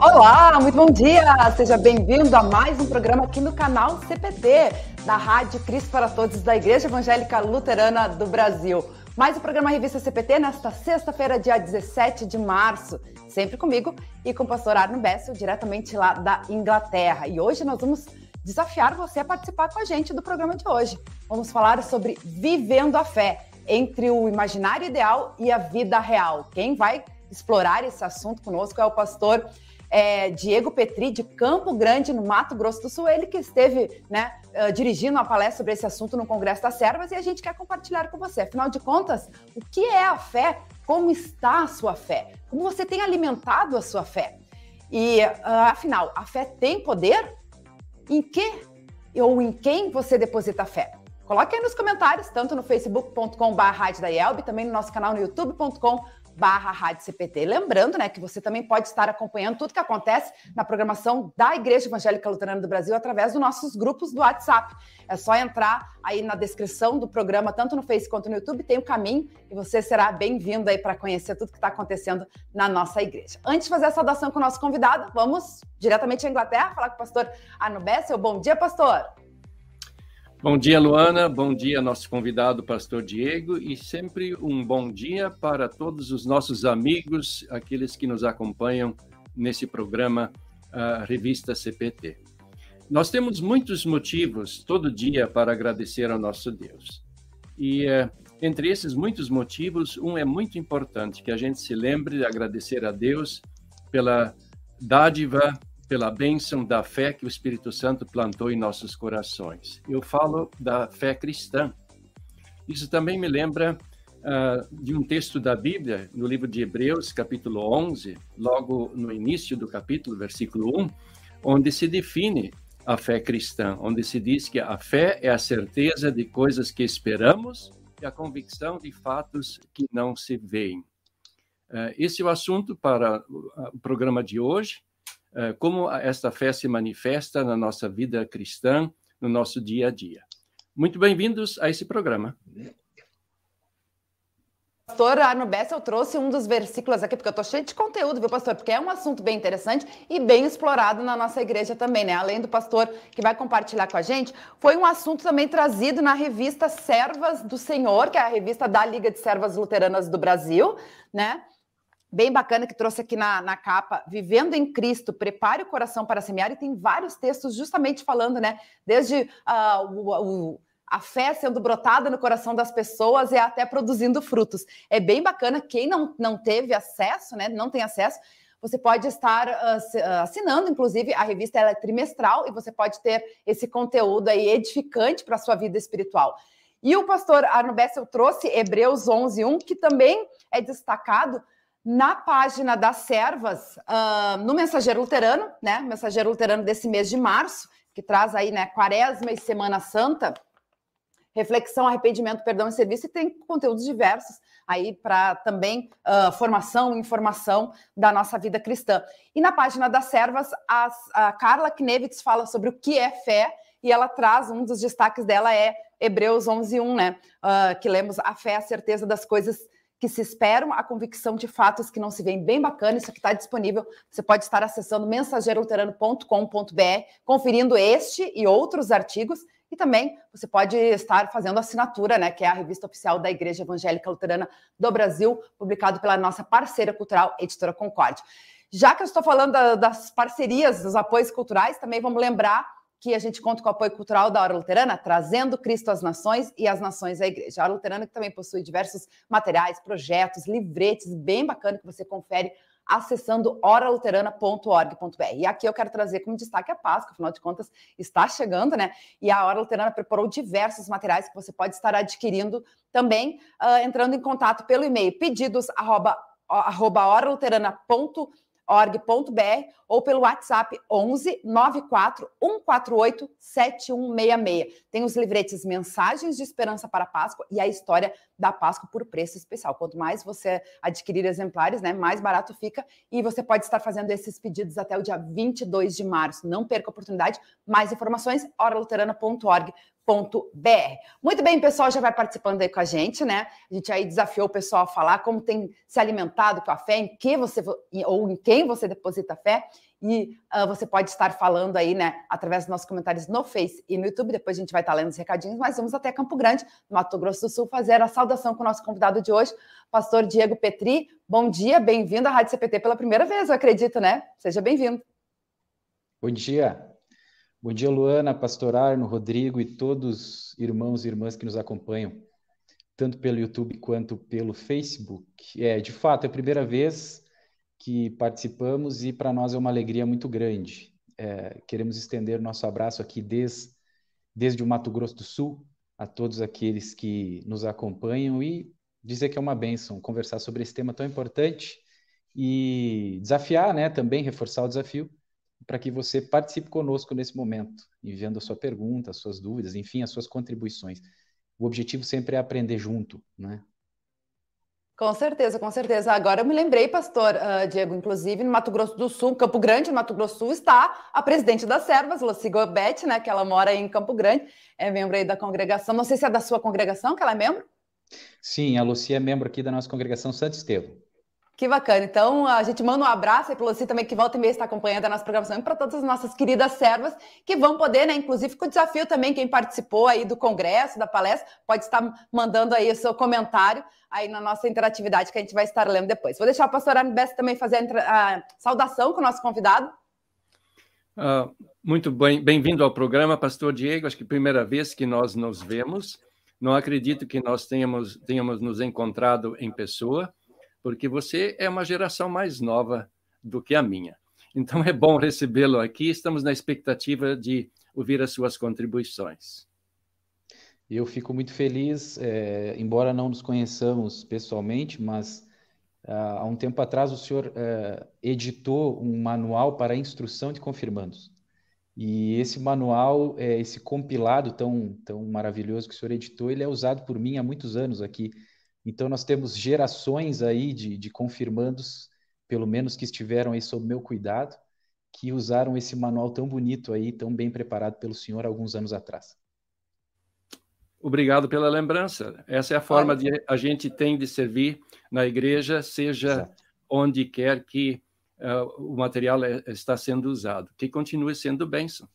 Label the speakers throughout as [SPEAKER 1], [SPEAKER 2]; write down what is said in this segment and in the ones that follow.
[SPEAKER 1] Olá, muito bom dia! Seja bem-vindo a mais um programa aqui no canal CPT, da Rádio Cristo para Todos da Igreja Evangélica Luterana do Brasil. Mais um programa Revista CPT nesta sexta-feira, dia 17 de março, sempre comigo e com o pastor Arno Bessel, diretamente lá da Inglaterra. E hoje nós vamos desafiar você a participar com a gente do programa de hoje. Vamos falar sobre vivendo a fé entre o imaginário ideal e a vida real. Quem vai explorar esse assunto conosco é o pastor é, Diego Petri, de Campo Grande, no Mato Grosso do Sul, ele que esteve né, uh, dirigindo uma palestra sobre esse assunto no Congresso das Servas e a gente quer compartilhar com você. Afinal de contas, o que é a fé? Como está a sua fé? Como você tem alimentado a sua fé? E, uh, afinal, a fé tem poder? Em que ou em quem você deposita a fé? Coloque aí nos comentários, tanto no facebook.com.br, também no nosso canal no youtube.com.br barra Rádio CPT. Lembrando, né, que você também pode estar acompanhando tudo que acontece na programação da Igreja Evangélica Luterana do Brasil através dos nossos grupos do WhatsApp. É só entrar aí na descrição do programa, tanto no Facebook quanto no YouTube, tem o um caminho e você será bem-vindo aí para conhecer tudo que está acontecendo na nossa igreja. Antes de fazer a saudação com o nosso convidado, vamos diretamente à Inglaterra falar com o pastor Arno Bessel. Bom dia, pastor!
[SPEAKER 2] Bom dia, Luana. Bom dia, nosso convidado, Pastor Diego. E sempre um bom dia para todos os nossos amigos, aqueles que nos acompanham nesse programa, a Revista CPT. Nós temos muitos motivos todo dia para agradecer ao nosso Deus. E uh, entre esses muitos motivos, um é muito importante que a gente se lembre de agradecer a Deus pela dádiva pela bênção da fé que o Espírito Santo plantou em nossos corações. Eu falo da fé cristã. Isso também me lembra uh, de um texto da Bíblia, no livro de Hebreus, capítulo 11, logo no início do capítulo, versículo 1, onde se define a fé cristã, onde se diz que a fé é a certeza de coisas que esperamos e a convicção de fatos que não se veem. Uh, esse é o assunto para o programa de hoje. Eh, como esta fé se manifesta na nossa vida cristã, no nosso dia a dia. Muito bem-vindos a esse programa.
[SPEAKER 1] Pastor Arno Bessel trouxe um dos versículos aqui, porque eu estou cheio de conteúdo, viu, pastor? Porque é um assunto bem interessante e bem explorado na nossa igreja também, né? Além do pastor que vai compartilhar com a gente, foi um assunto também trazido na revista Servas do Senhor, que é a revista da Liga de Servas Luteranas do Brasil, né? Bem bacana que trouxe aqui na, na capa, Vivendo em Cristo, prepare o coração para semear, e tem vários textos justamente falando, né? Desde uh, o, o, a fé sendo brotada no coração das pessoas e até produzindo frutos. É bem bacana, quem não, não teve acesso, né? Não tem acesso, você pode estar uh, assinando, inclusive, a revista ela é trimestral e você pode ter esse conteúdo aí edificante para a sua vida espiritual. E o pastor Arno Bessel trouxe Hebreus 11, 1, que também é destacado na página das servas, uh, no Mensageiro Luterano, né? Mensageiro Luterano desse mês de março, que traz aí, né, Quaresma e Semana Santa, reflexão, arrependimento, perdão e serviço, e tem conteúdos diversos aí para também uh, formação informação da nossa vida cristã. E na página das servas, as, a Carla Knevitz fala sobre o que é fé, e ela traz, um dos destaques dela é Hebreus 11.1, né? Uh, que lemos, a fé é a certeza das coisas que se esperam, a convicção de fatos que não se veem. Bem bacana, isso aqui está disponível. Você pode estar acessando mensageiroluterano.com.br, conferindo este e outros artigos. E também você pode estar fazendo assinatura, né, que é a revista oficial da Igreja Evangélica Luterana do Brasil, publicado pela nossa parceira cultural, Editora Concorde. Já que eu estou falando da, das parcerias, dos apoios culturais, também vamos lembrar que a gente conta com o apoio cultural da Hora Luterana, trazendo Cristo às nações e as nações à igreja. A Hora Luterana que também possui diversos materiais, projetos, livretes, bem bacana que você confere acessando oraluterana.org.br. E aqui eu quero trazer como destaque a Páscoa, afinal de contas está chegando, né? E a Hora Luterana preparou diversos materiais que você pode estar adquirindo também, uh, entrando em contato pelo e-mail pedidos org.br ou pelo WhatsApp 11 94 148 7166. Tem os livretes Mensagens de Esperança para a Páscoa e a história da Páscoa por preço especial. Quanto mais você adquirir exemplares, né, mais barato fica e você pode estar fazendo esses pedidos até o dia 22 de março. Não perca a oportunidade. Mais informações oraluterana.org. Muito bem, pessoal já vai participando aí com a gente, né? A gente aí desafiou o pessoal a falar como tem se alimentado com a fé, em que você ou em quem você deposita fé. E uh, você pode estar falando aí, né, através dos nossos comentários no Face e no YouTube. Depois a gente vai estar lendo os recadinhos, mas vamos até Campo Grande, Mato Grosso do Sul, fazer a saudação com o nosso convidado de hoje, pastor Diego Petri. Bom dia, bem-vindo à Rádio CPT pela primeira vez, eu acredito, né? Seja bem-vindo.
[SPEAKER 3] Bom dia, Bom dia, Luana, Pastor Arno, Rodrigo e todos irmãos e irmãs que nos acompanham, tanto pelo YouTube quanto pelo Facebook. É, de fato, é a primeira vez que participamos e para nós é uma alegria muito grande. É, queremos estender nosso abraço aqui desde, desde o Mato Grosso do Sul a todos aqueles que nos acompanham e dizer que é uma bênção conversar sobre esse tema tão importante e desafiar, né, também reforçar o desafio para que você participe conosco nesse momento, enviando a sua pergunta, as suas dúvidas, enfim, as suas contribuições. O objetivo sempre é aprender junto, né?
[SPEAKER 1] Com certeza, com certeza. Agora eu me lembrei, pastor uh, Diego, inclusive no Mato Grosso do Sul, Campo Grande, no Mato Grosso do Sul, está a presidente das servas, Lucy Gobet, né, que ela mora em Campo Grande, é membro aí da congregação. Não sei se é da sua congregação que ela é membro?
[SPEAKER 3] Sim, a Lucy é membro aqui da nossa congregação Santo Estevão.
[SPEAKER 1] Que bacana. Então, a gente manda um abraço aí para você também, que volta e meia está acompanhando a nossa programação, e para todas as nossas queridas servas que vão poder, né? Inclusive, com o desafio também, quem participou aí do congresso, da palestra, pode estar mandando aí o seu comentário aí na nossa interatividade, que a gente vai estar lendo depois. Vou deixar o pastor Arno Bessa também fazer a, a, saudação com o nosso convidado.
[SPEAKER 2] Uh, muito bem, bem-vindo ao programa, pastor Diego. Acho que primeira vez que nós nos vemos. Não acredito que nós tenhamos, tenhamos nos encontrado em pessoa porque você é uma geração mais nova do que a minha. Então é bom recebê-lo aqui. Estamos na expectativa de ouvir as suas contribuições.
[SPEAKER 3] Eu fico muito feliz, é, embora não nos conheçamos pessoalmente, mas ah, há um tempo atrás o senhor é, editou um manual para a instrução de confirmandos. E esse manual, é, esse compilado tão, tão maravilhoso que o senhor editou, ele é usado por mim há muitos anos aqui então, nós temos gerações aí de, de confirmandos, pelo menos que estiveram aí sob meu cuidado, que usaram esse manual tão bonito aí, tão bem preparado pelo senhor alguns anos atrás.
[SPEAKER 2] Obrigado pela lembrança. Essa é a forma de a gente tem de servir na igreja, seja Exato. onde quer que uh, o material é, está sendo usado. Que continue sendo bênção.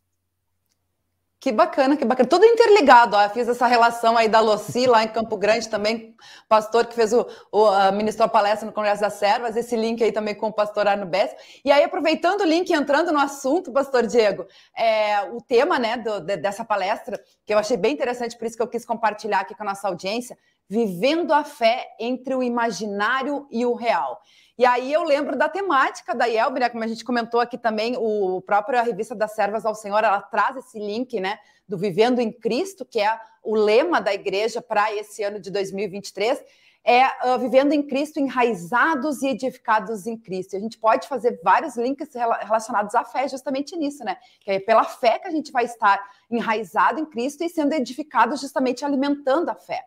[SPEAKER 1] Que bacana, que bacana. Tudo interligado. Eu fiz essa relação aí da Loci lá em Campo Grande também, pastor que fez o, o uh, ministrou a palestra no Congresso das Servas, esse link aí também com o pastor Arno Bess. E aí, aproveitando o link, entrando no assunto, pastor Diego, é, o tema né, do, de, dessa palestra, que eu achei bem interessante, por isso que eu quis compartilhar aqui com a nossa audiência, vivendo a fé entre o imaginário e o real. E aí eu lembro da temática da IELB, né? Como a gente comentou aqui também, o próprio a revista das Servas ao Senhor, ela traz esse link, né? Do Vivendo em Cristo, que é o lema da igreja para esse ano de 2023 é uh, vivendo em Cristo, enraizados e edificados em Cristo. E a gente pode fazer vários links relacionados à fé justamente nisso, né? Que é pela fé que a gente vai estar enraizado em Cristo e sendo edificado justamente alimentando a fé.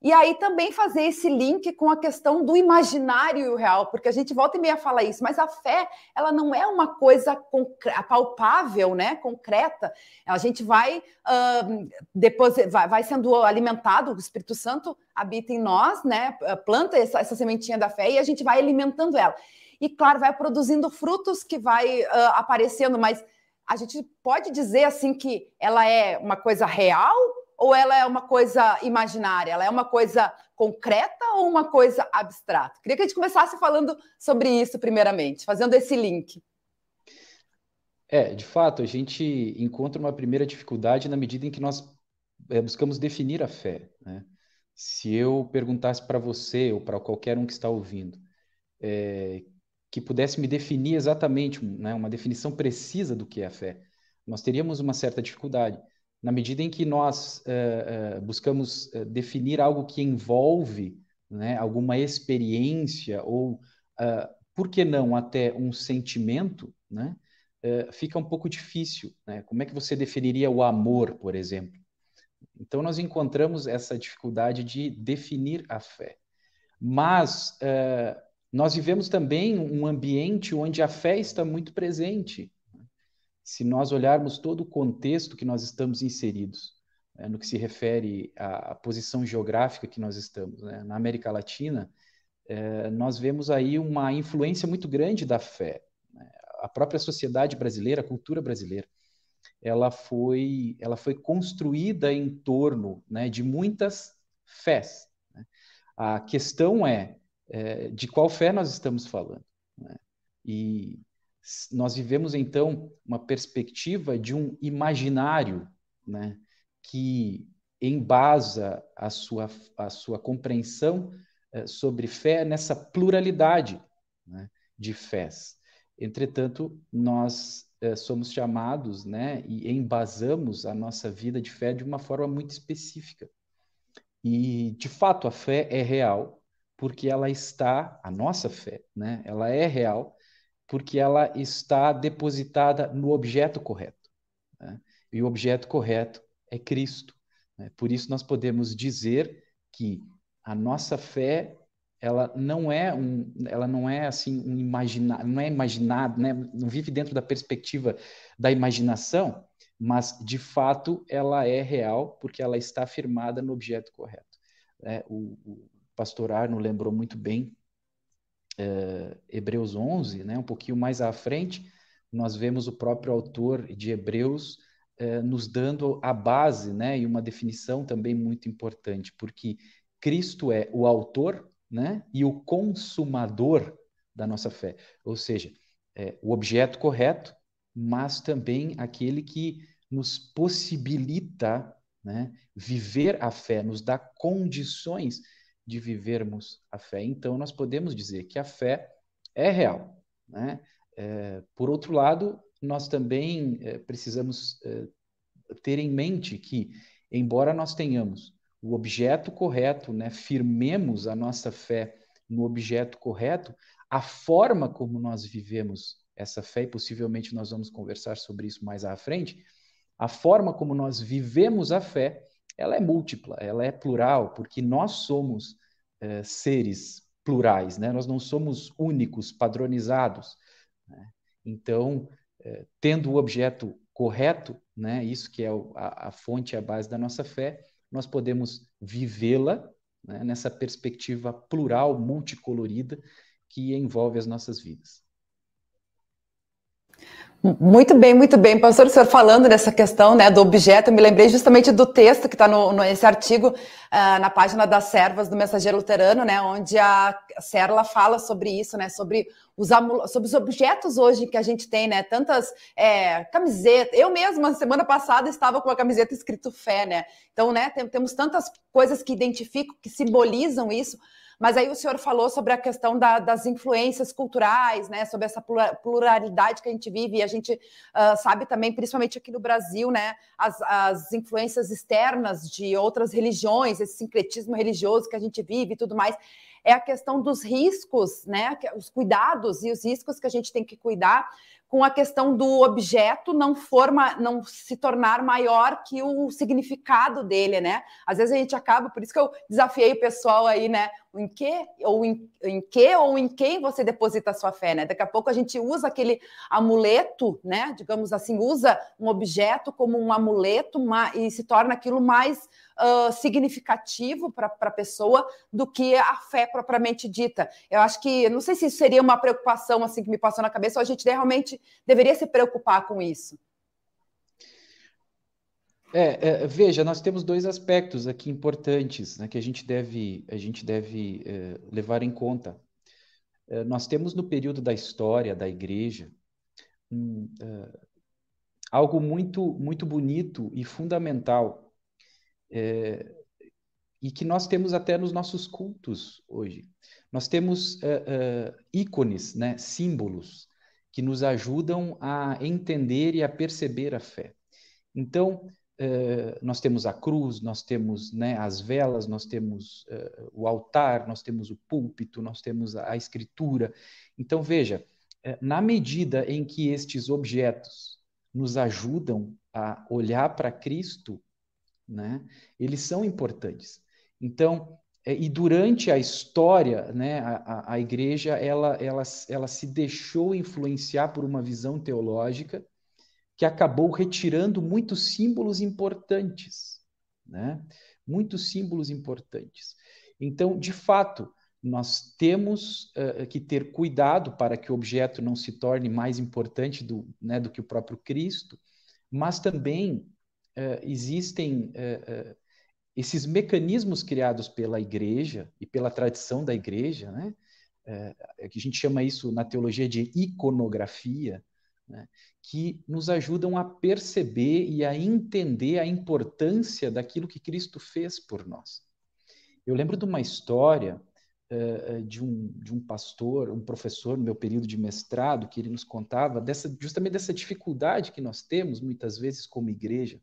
[SPEAKER 1] E aí também fazer esse link com a questão do imaginário e o real, porque a gente volta e meia fala isso, mas a fé, ela não é uma coisa palpável, né, concreta. A gente vai uh, depois vai, sendo alimentado, o Espírito Santo habita em nós, né, planta essa, essa sementinha da fé e a gente vai alimentando ela. E claro, vai produzindo frutos que vai uh, aparecendo, mas a gente pode dizer assim que ela é uma coisa real ou ela é uma coisa imaginária? Ela é uma coisa concreta ou uma coisa abstrata? Queria que a gente começasse falando sobre isso, primeiramente, fazendo esse link.
[SPEAKER 3] É, de fato, a gente encontra uma primeira dificuldade na medida em que nós é, buscamos definir a fé. Né? Se eu perguntasse para você ou para qualquer um que está ouvindo, é, que pudesse me definir exatamente, né, uma definição precisa do que é a fé, nós teríamos uma certa dificuldade na medida em que nós uh, uh, buscamos uh, definir algo que envolve né, alguma experiência ou por que não até um sentimento, né? Fica um pouco difícil. Né? Como é que você definiria o amor, por exemplo? Então, nós encontramos essa dificuldade de definir a fé. Mas nós vivemos também um ambiente onde a fé está muito presente. Se nós olharmos todo o contexto que nós estamos inseridos, né, no que se refere à, à, posição geográfica que nós estamos, né, na América Latina, é, nós vemos aí uma influência muito grande da fé. Né? A própria sociedade brasileira, a cultura brasileira, ela foi, ela foi construída em torno né, de muitas fés. Né? A questão é, é, de qual fé nós estamos falando. Né? E nós vivemos, então, uma perspectiva de um imaginário né, que embasa a sua, a sua compreensão é, sobre fé nessa pluralidade né, de fés. Entretanto, nós é, somos chamados né, e embasamos a nossa vida de fé de uma forma muito específica. E, de fato, a fé é real, porque ela está, a nossa fé, né, ela é real, porque ela está depositada no objeto correto. Né? E o objeto correto é Cristo. Né? Por isso, nós podemos dizer que a nossa fé ela não é um, ela não é assim um imaginar, não é imaginado, né? Não vive dentro da perspectiva da imaginação, mas de fato ela é real porque ela está firmada no objeto correto. É, o, o, pastor Arno lembrou muito bem é, Hebreus 11, né? Um pouquinho mais à frente nós vemos o próprio autor de Hebreus é, nos dando a base, né? E uma definição também muito importante, porque Cristo é o autor né, e o consumador da nossa fé. Ou seja, é, o objeto correto, mas também aquele que nos possibilita né, viver a fé, nos dá condições de vivermos a fé. Então, nós podemos dizer que a fé é real. Né? É, por outro lado, nós também é, precisamos é, ter em mente que, embora nós tenhamos o objeto correto, né? firmemos a nossa fé no objeto correto, a forma como nós vivemos essa fé, e possivelmente nós vamos conversar sobre isso mais à frente, a forma como nós vivemos a fé, ela é múltipla, ela é plural, porque nós somos é, seres plurais, né? nós não somos únicos, padronizados. Né? Então, é, tendo o objeto correto, né? isso que é a, a fonte a base da nossa fé, nós podemos vivê-la né, nessa perspectiva plural, multicolorida, que envolve as nossas vidas.
[SPEAKER 1] Muito bem, muito bem. Pastor, o senhor falando dessa questão né, do objeto, eu me lembrei justamente do texto que está nesse artigo uh, na página das servas do Mensageiro Luterano, né, onde a Serla fala sobre isso, né, sobre os, sobre os objetos hoje que a gente tem, né, tantas é, camisetas. Eu mesma, semana passada, estava com uma camiseta escrito fé, né? Então, né, tem, temos tantas coisas que identificam, que simbolizam isso. Mas aí o senhor falou sobre a questão da, das influências culturais, né? Sobre essa pluralidade que a gente vive, e a gente uh, sabe também, principalmente aqui no Brasil, né? As, as influências externas de outras religiões, esse sincretismo religioso que a gente vive e tudo mais é a questão dos riscos, né? Os cuidados e os riscos que a gente tem que cuidar com a questão do objeto não forma, não se tornar maior que o significado dele, né? Às vezes a gente acaba, por isso que eu desafiei o pessoal aí, né? Em que ou em, em que ou em quem você deposita a sua fé, né? Daqui a pouco a gente usa aquele amuleto, né? Digamos assim, usa um objeto como um amuleto e se torna aquilo mais uh, significativo para a pessoa do que a fé propriamente dita. Eu acho que, não sei se isso seria uma preocupação assim que me passou na cabeça, ou a gente realmente deveria se preocupar com isso.
[SPEAKER 3] É, é, veja, nós temos dois aspectos aqui importantes né, que a gente deve, a gente deve é, levar em conta. É, nós temos no período da história da igreja um, é, algo muito, muito bonito e fundamental é, e que nós temos até nos nossos cultos hoje. Nós temos ícones, né, símbolos, que nos ajudam a entender e a perceber a fé. Então, uh, nós temos a cruz, nós temos né, as velas, nós temos uh, o altar, nós temos o púlpito, nós temos a, a escritura. Então, veja, na medida em que estes objetos nos ajudam a olhar para Cristo, né, eles são importantes. Então, e durante a história, né, a, a igreja ela, ela, ela se deixou influenciar por uma visão teológica que acabou retirando muitos símbolos importantes, né? Muitos símbolos importantes. Então, de fato, nós temos uh, que ter cuidado para que o objeto não se torne mais importante do, né, do que o próprio Cristo, mas também uh, existem uh, esses mecanismos criados pela igreja e pela tradição da igreja, né, é, que a gente chama isso na teologia de iconografia, né, que nos ajudam a perceber e a entender a importância daquilo que Cristo fez por nós. Eu lembro de uma história uh, de, um, de um pastor, um professor no meu período de mestrado, que ele nos contava dessa, justamente dessa dificuldade que nós temos muitas vezes como igreja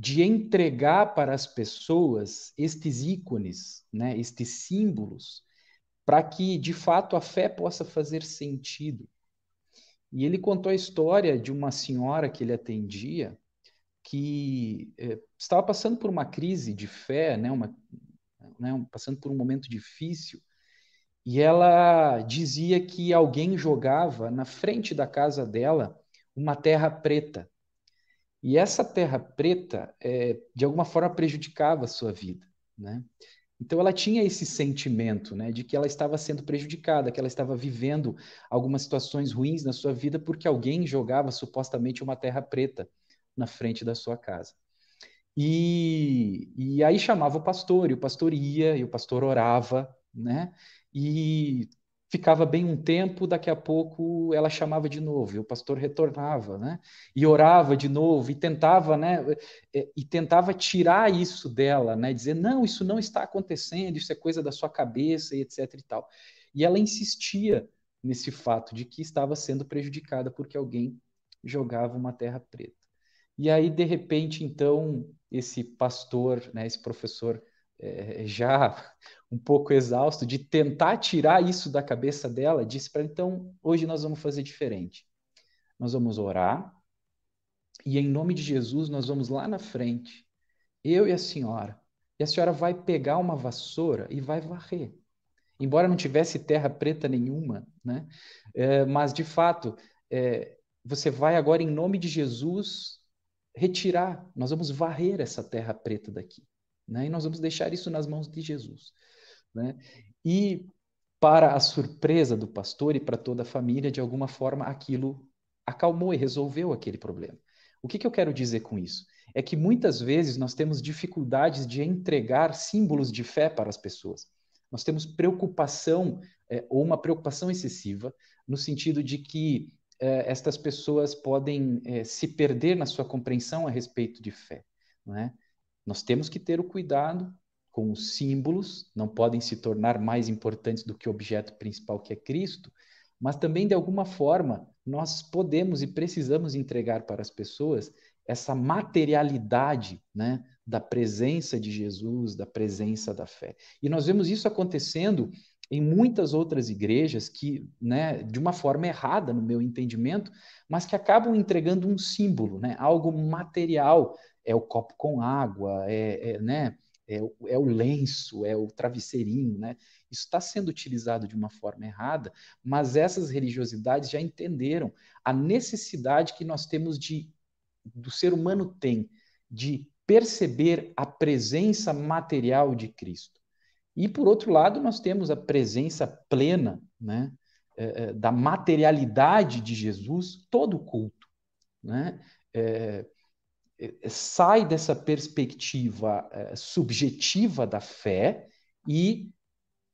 [SPEAKER 3] de entregar para as pessoas estes ícones, né, estes símbolos, para que de fato a fé possa fazer sentido. E ele contou a história de uma senhora que ele atendia que eh, estava passando por uma crise de fé, né, uma, né, passando por um momento difícil, e ela dizia que alguém jogava na frente da casa dela uma terra preta. E essa terra preta, é, de alguma forma, prejudicava a sua vida, né? Então ela tinha esse sentimento, né, de que ela estava sendo prejudicada, que ela estava vivendo algumas situações ruins na sua vida porque alguém jogava supostamente uma terra preta na frente da sua casa. E, e aí chamava o pastor, e o pastor ia, e o pastor orava, né? E ficava bem um tempo, daqui a pouco ela chamava de novo, e o pastor retornava, né? E orava de novo e tentava, né? É, e tentava tirar isso dela, né? Dizer não, isso não está acontecendo, isso é coisa da sua cabeça e etc e tal. E ela insistia nesse fato de que estava sendo prejudicada porque alguém jogava uma terra preta. E aí de repente então esse pastor, né? Esse professor é, já um pouco exausto de tentar tirar isso da cabeça dela, disse para então, hoje nós vamos fazer diferente. Nós vamos orar e em nome de Jesus nós vamos lá na frente, eu e a senhora. E a senhora vai pegar uma vassoura e vai varrer. Embora não tivesse terra preta nenhuma, né? É, mas de fato, é, você vai agora em nome de Jesus retirar. Nós vamos varrer essa terra preta daqui. Né? E nós vamos deixar isso nas mãos de Jesus. Né? E, para a surpresa do pastor e para toda a família, de alguma forma aquilo acalmou e resolveu aquele problema. O que, que eu quero dizer com isso? É que muitas vezes nós temos dificuldades de entregar símbolos de fé para as pessoas. Nós temos preocupação, é, ou uma preocupação excessiva, no sentido de que é, estas pessoas podem é, se perder na sua compreensão a respeito de fé. Não é? Nós temos que ter o cuidado com os símbolos, não podem se tornar mais importantes do que o objeto principal que é Cristo, mas também de alguma forma nós podemos e precisamos entregar para as pessoas essa materialidade, né, da presença de Jesus, da presença da fé. E nós vemos isso acontecendo em muitas outras igrejas que, né, de uma forma errada no meu entendimento, mas que acabam entregando um símbolo, né, algo material é o copo com água, é, é né? É, é, o lenço, é o travesseirinho, né? Isso está sendo utilizado de uma forma errada, mas essas religiosidades já entenderam a necessidade que nós temos de, do ser humano tem, de perceber a presença material de Cristo. E, por outro lado, nós temos a presença plena né, é, é da materialidade de Jesus, todo o culto. Né? É, sai dessa perspectiva é, subjetiva da fé e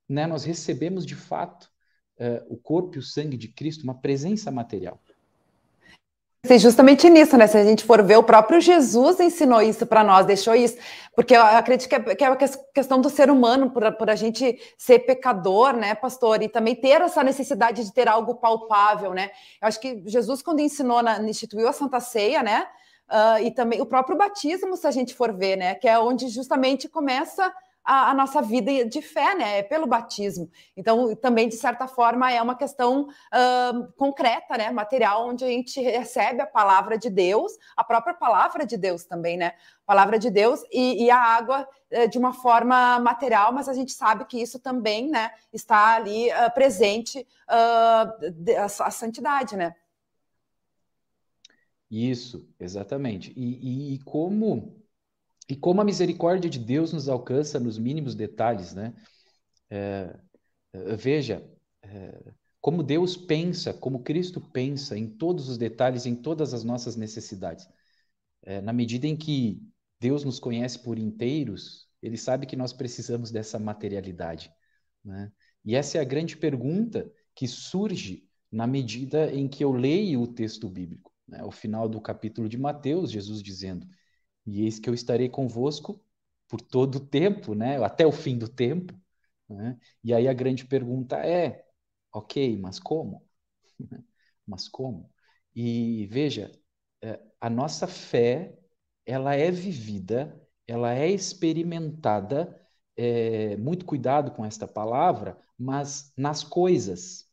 [SPEAKER 3] né, nós recebemos de fato é, o corpo e o sangue de Cristo, uma presença material.
[SPEAKER 1] Justamente nisso, né? Se a gente for ver, o próprio Jesus ensinou isso para nós, deixou isso, porque eu acredito que é, que é a questão do ser humano, por, por a gente ser pecador, né, pastor, e também ter essa necessidade de ter algo palpável, né? Eu acho que Jesus, quando ensinou, na, instituiu a Santa Ceia, né? Uh, e também o próprio batismo, se a gente for ver, né? Que é onde justamente começa a, a, nossa vida de fé, né? É pelo batismo. Então, também, de certa forma, é uma questão uh, concreta, né? Material, onde a gente recebe a palavra de Deus, a própria palavra de Deus também, né? Palavra de Deus e, e a água uh, de uma forma material, mas a gente sabe que isso também, né? Está ali uh, presente a, a santidade, né?
[SPEAKER 3] Isso, exatamente. E, e, e como e como a misericórdia de Deus nos alcança nos mínimos detalhes, né? É, é, veja, é, como Deus pensa, como Cristo pensa em todos os detalhes, em todas as nossas necessidades. É, na medida em que Deus nos conhece por inteiros, Ele sabe que nós precisamos dessa materialidade. Né? E essa é a grande pergunta que surge na medida em que eu leio o texto bíblico. Né? O final do capítulo de Mateus, Jesus dizendo: e eis que eu estarei convosco por todo o tempo, né? Até o fim do tempo. Né? E aí a grande pergunta é: ok, mas como? mas como? E veja, é, a nossa fé ela é vivida, ela é experimentada. É, muito cuidado com esta palavra, mas nas coisas,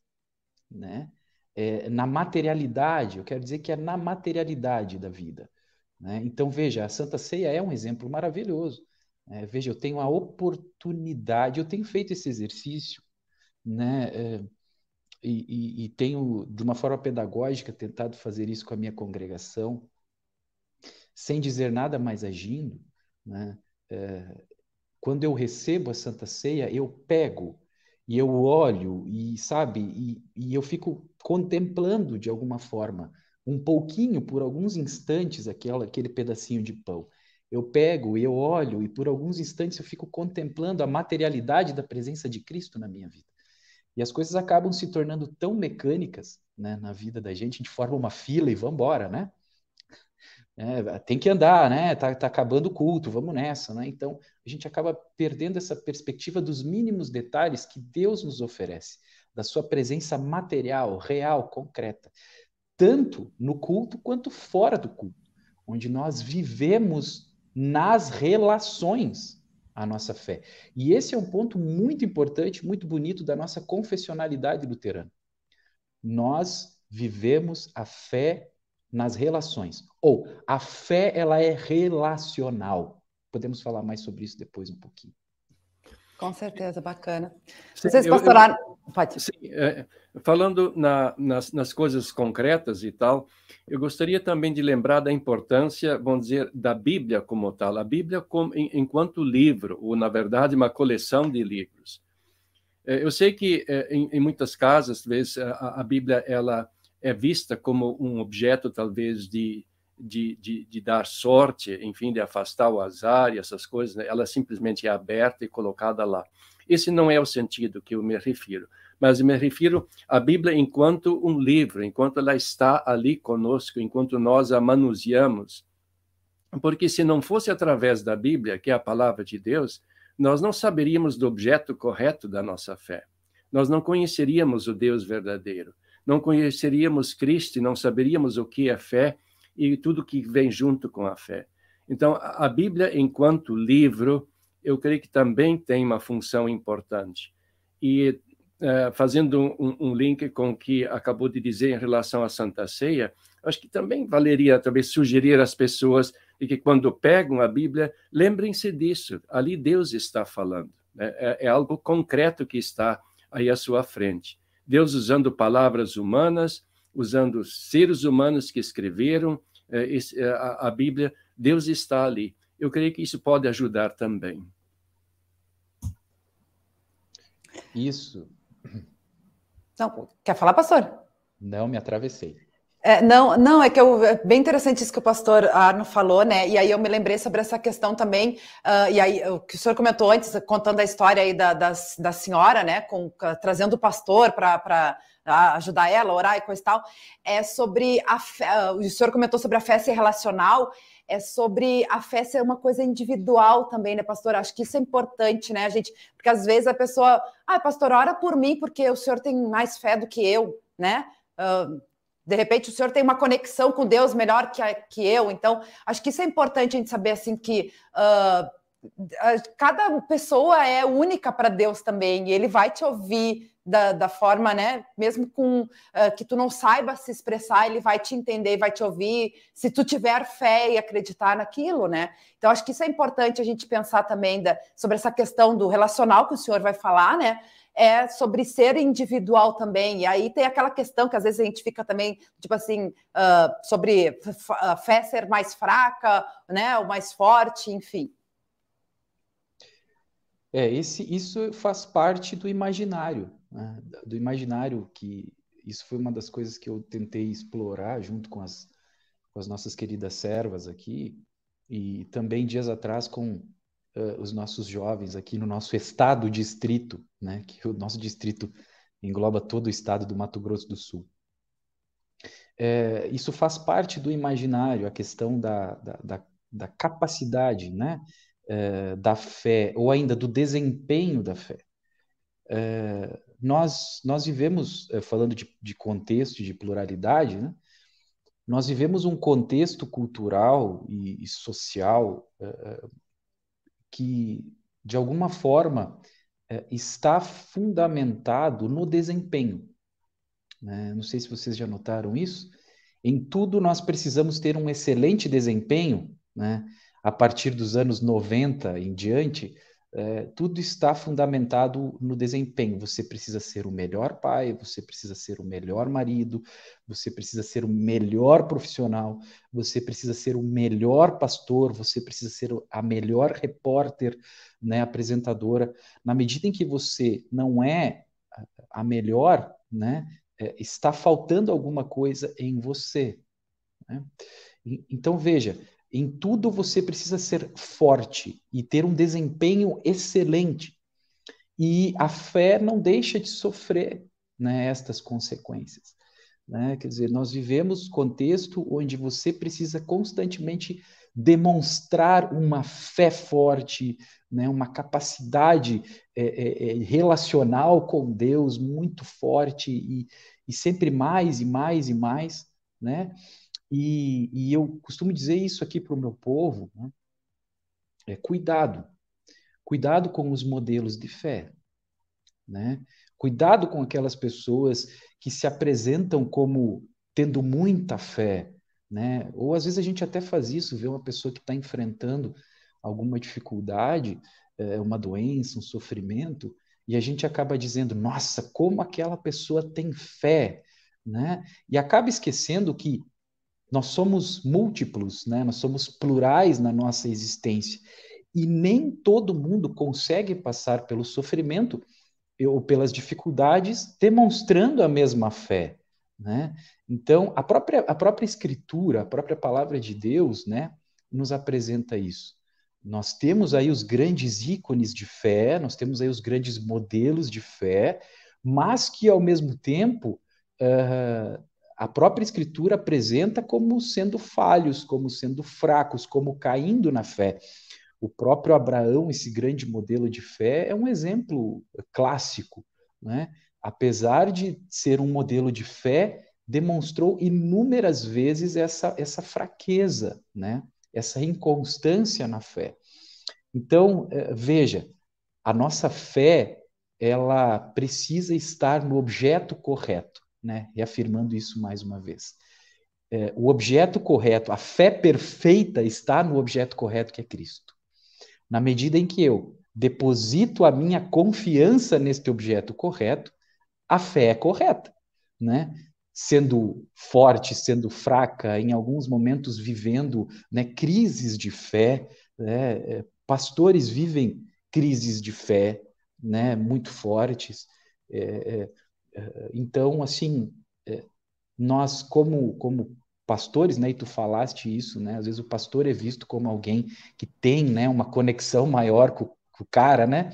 [SPEAKER 3] né? É, na materialidade, eu quero dizer que é na materialidade da vida. Né? Então, veja, a Santa Ceia é um exemplo maravilhoso. É, veja, eu tenho a oportunidade, eu tenho feito esse exercício, né? É, e, e, e, tenho, de uma forma pedagógica, tentado fazer isso com a minha congregação, sem dizer nada mais agindo. Né? É, quando eu recebo a Santa Ceia, eu pego e eu olho e, sabe, e, e eu fico contemplando de alguma forma um pouquinho, por alguns instantes, aquela, aquele pedacinho de pão. Eu pego e eu olho e por alguns instantes eu fico contemplando a materialidade da presença de Cristo na minha vida. E as coisas acabam se tornando tão mecânicas né, na vida da gente, a gente forma uma fila e vamos embora, né? É, tem que andar, né? Tá, tá acabando o culto, vamos nessa, né? Então a gente acaba perdendo essa perspectiva dos mínimos detalhes que Deus nos oferece, da sua presença material, real, concreta tanto no culto quanto fora do culto, onde nós vivemos nas relações a nossa fé. E esse é um ponto muito importante, muito bonito da nossa confessionalidade luterana. Nós vivemos a fé nas relações, ou a fé ela é relacional. Podemos falar mais sobre isso depois um pouquinho.
[SPEAKER 1] Com certeza, bacana. Vocês, pastoraram. Pode.
[SPEAKER 2] Sim, é, falando na, nas, nas, coisas concretas e tal, eu gostaria também de lembrar da importância, vamos dizer, da Bíblia como tal. A Bíblia como, em, enquanto livro, ou na verdade uma coleção de livros. É, eu sei que é, em, em, muitas casas, vezes, a, a Bíblia ela é vista como um objeto, talvez, de, de, de, de, dar sorte, enfim, de afastar o azar e essas coisas, né? ela simplesmente é aberta e colocada lá. Esse não é o sentido que eu me refiro, mas me refiro à Bíblia enquanto um livro, enquanto ela está ali conosco, enquanto nós a manuseamos. Porque se não fosse através da Bíblia, que é a palavra de Deus, nós não saberíamos do objeto correto da nossa fé. Nós não conheceríamos o Deus verdadeiro. Não conheceríamos Cristo não saberíamos o que é fé e tudo que vem junto com a fé. Então, a Bíblia, enquanto livro, eu creio que também tem uma função importante. E uh, fazendo um, um, link com o que acabou de dizer em relação à Santa Ceia, acho que também valeria talvez sugerir às pessoas que quando pegam a Bíblia, lembrem-se disso. Ali Deus está falando. Né? É, é algo concreto que está aí à sua frente. Deus usando palavras humanas, usando seres humanos que escreveram é, é, a, Bíblia, Deus está ali. Eu creio que isso pode ajudar também.
[SPEAKER 3] Isso.
[SPEAKER 1] Não, quer falar, pastor?
[SPEAKER 3] Não, me atravessei.
[SPEAKER 1] É, não, não, é que eu, é bem interessante isso que o pastor Arno falou, né? E aí eu me lembrei sobre essa questão também, uh, e aí o que o senhor comentou antes, contando a história aí da, da, da senhora, né? Com, trazendo o pastor para ajudar ela, orar e coisa e tal, é sobre a fé, uh, o senhor comentou sobre a fé ser relacional, é sobre a fé ser uma coisa individual também, né, pastor? Acho que isso é importante, né, gente, porque às vezes a pessoa, ah, pastor, ora por mim porque o senhor tem mais fé do que eu, né? Uh, de repente o senhor tem uma conexão com Deus melhor que, a, que eu, então acho que isso é importante a gente saber assim que uh, cada pessoa é única para Deus também, e ele vai te ouvir da, da forma, né? Mesmo com uh, que tu não saiba se expressar, ele vai te entender, vai te ouvir, se tu tiver fé e acreditar naquilo, né? Então, acho que isso é importante a gente pensar também da, sobre essa questão do relacional que o senhor vai falar, né? É sobre ser individual também. E aí tem aquela questão que às vezes a gente fica também, tipo assim, uh, sobre fé ser mais fraca, né? Ou mais forte, enfim.
[SPEAKER 3] É, esse, isso faz parte do imaginário, né? do imaginário que isso foi uma das coisas que eu tentei explorar junto com as, com as nossas queridas servas aqui e também dias atrás com uh, os nossos jovens aqui no nosso estado distrito, né? Que o nosso distrito engloba todo o estado do Mato Grosso do Sul. É, isso faz parte do imaginário, a questão da, da, da, da capacidade, né? Eh, da fé, ou ainda do desempenho da fé. Eh, nós, nós vivemos, eh, falando de, de contexto, de pluralidade, né? nós vivemos um contexto cultural e, e social que, de alguma forma, está fundamentado no desempenho. Né? Não sei se vocês já notaram isso. Em tudo nós precisamos ter um excelente desempenho, né? a partir dos anos 90 em diante, é, tudo está fundamentado no desempenho. Você precisa ser o melhor pai, você precisa ser o melhor marido, você precisa ser o melhor profissional, você precisa ser o melhor pastor, você precisa ser a melhor repórter, né, apresentadora. Na medida em que você não é a melhor, né, é, está faltando alguma coisa em você. Né? Então veja, em tudo você precisa ser forte e ter um desempenho excelente. E a fé não deixa de sofrer né, estas consequências. Né? Quer dizer, nós vivemos contexto onde você precisa constantemente demonstrar uma fé forte, né, uma capacidade é, é, relacional com Deus muito forte e, e sempre mais e mais e mais, né? E, e eu costumo dizer isso aqui para o meu povo: né? é cuidado. Cuidado com os modelos de fé. Né? Cuidado com aquelas pessoas que se apresentam como tendo muita fé. Né? Ou às vezes a gente até faz isso, vê uma pessoa que está enfrentando alguma dificuldade, é, uma doença, um sofrimento, e a gente acaba dizendo, nossa, como aquela pessoa tem fé, né? E acaba esquecendo que nós somos múltiplos, né? nós somos plurais na nossa existência. E nem todo mundo consegue passar pelo sofrimento ou pelas dificuldades demonstrando a mesma fé. Né? Então, a própria, a própria Escritura, a própria palavra de Deus, né, nos apresenta isso. Nós temos aí os grandes ícones de fé, nós temos aí os grandes modelos de fé, mas que, ao mesmo tempo, uh, a própria Escritura apresenta como sendo falhos, como sendo fracos, como caindo na fé. O próprio Abraão, esse grande modelo de fé, é um exemplo clássico. Né? Apesar de ser um modelo de fé, demonstrou inúmeras vezes essa, essa fraqueza, né? essa inconstância na fé. Então, eh, veja, a nossa fé ela precisa estar no objeto correto né? reafirmando isso mais uma vez. É, o objeto correto, a fé perfeita está no objeto correto que é Cristo. Na medida em que eu deposito a minha confiança neste objeto correto, a fé é correta, né? Sendo forte, sendo fraca, em alguns momentos vivendo né, crises de fé, né? É, pastores vivem crises de fé, né? Muito fortes. É, é, então, assim, é, nós como, como pastores, né, e tu falaste isso, né, às vezes o pastor é visto como alguém que tem, né, uma conexão maior com, com o cara, né,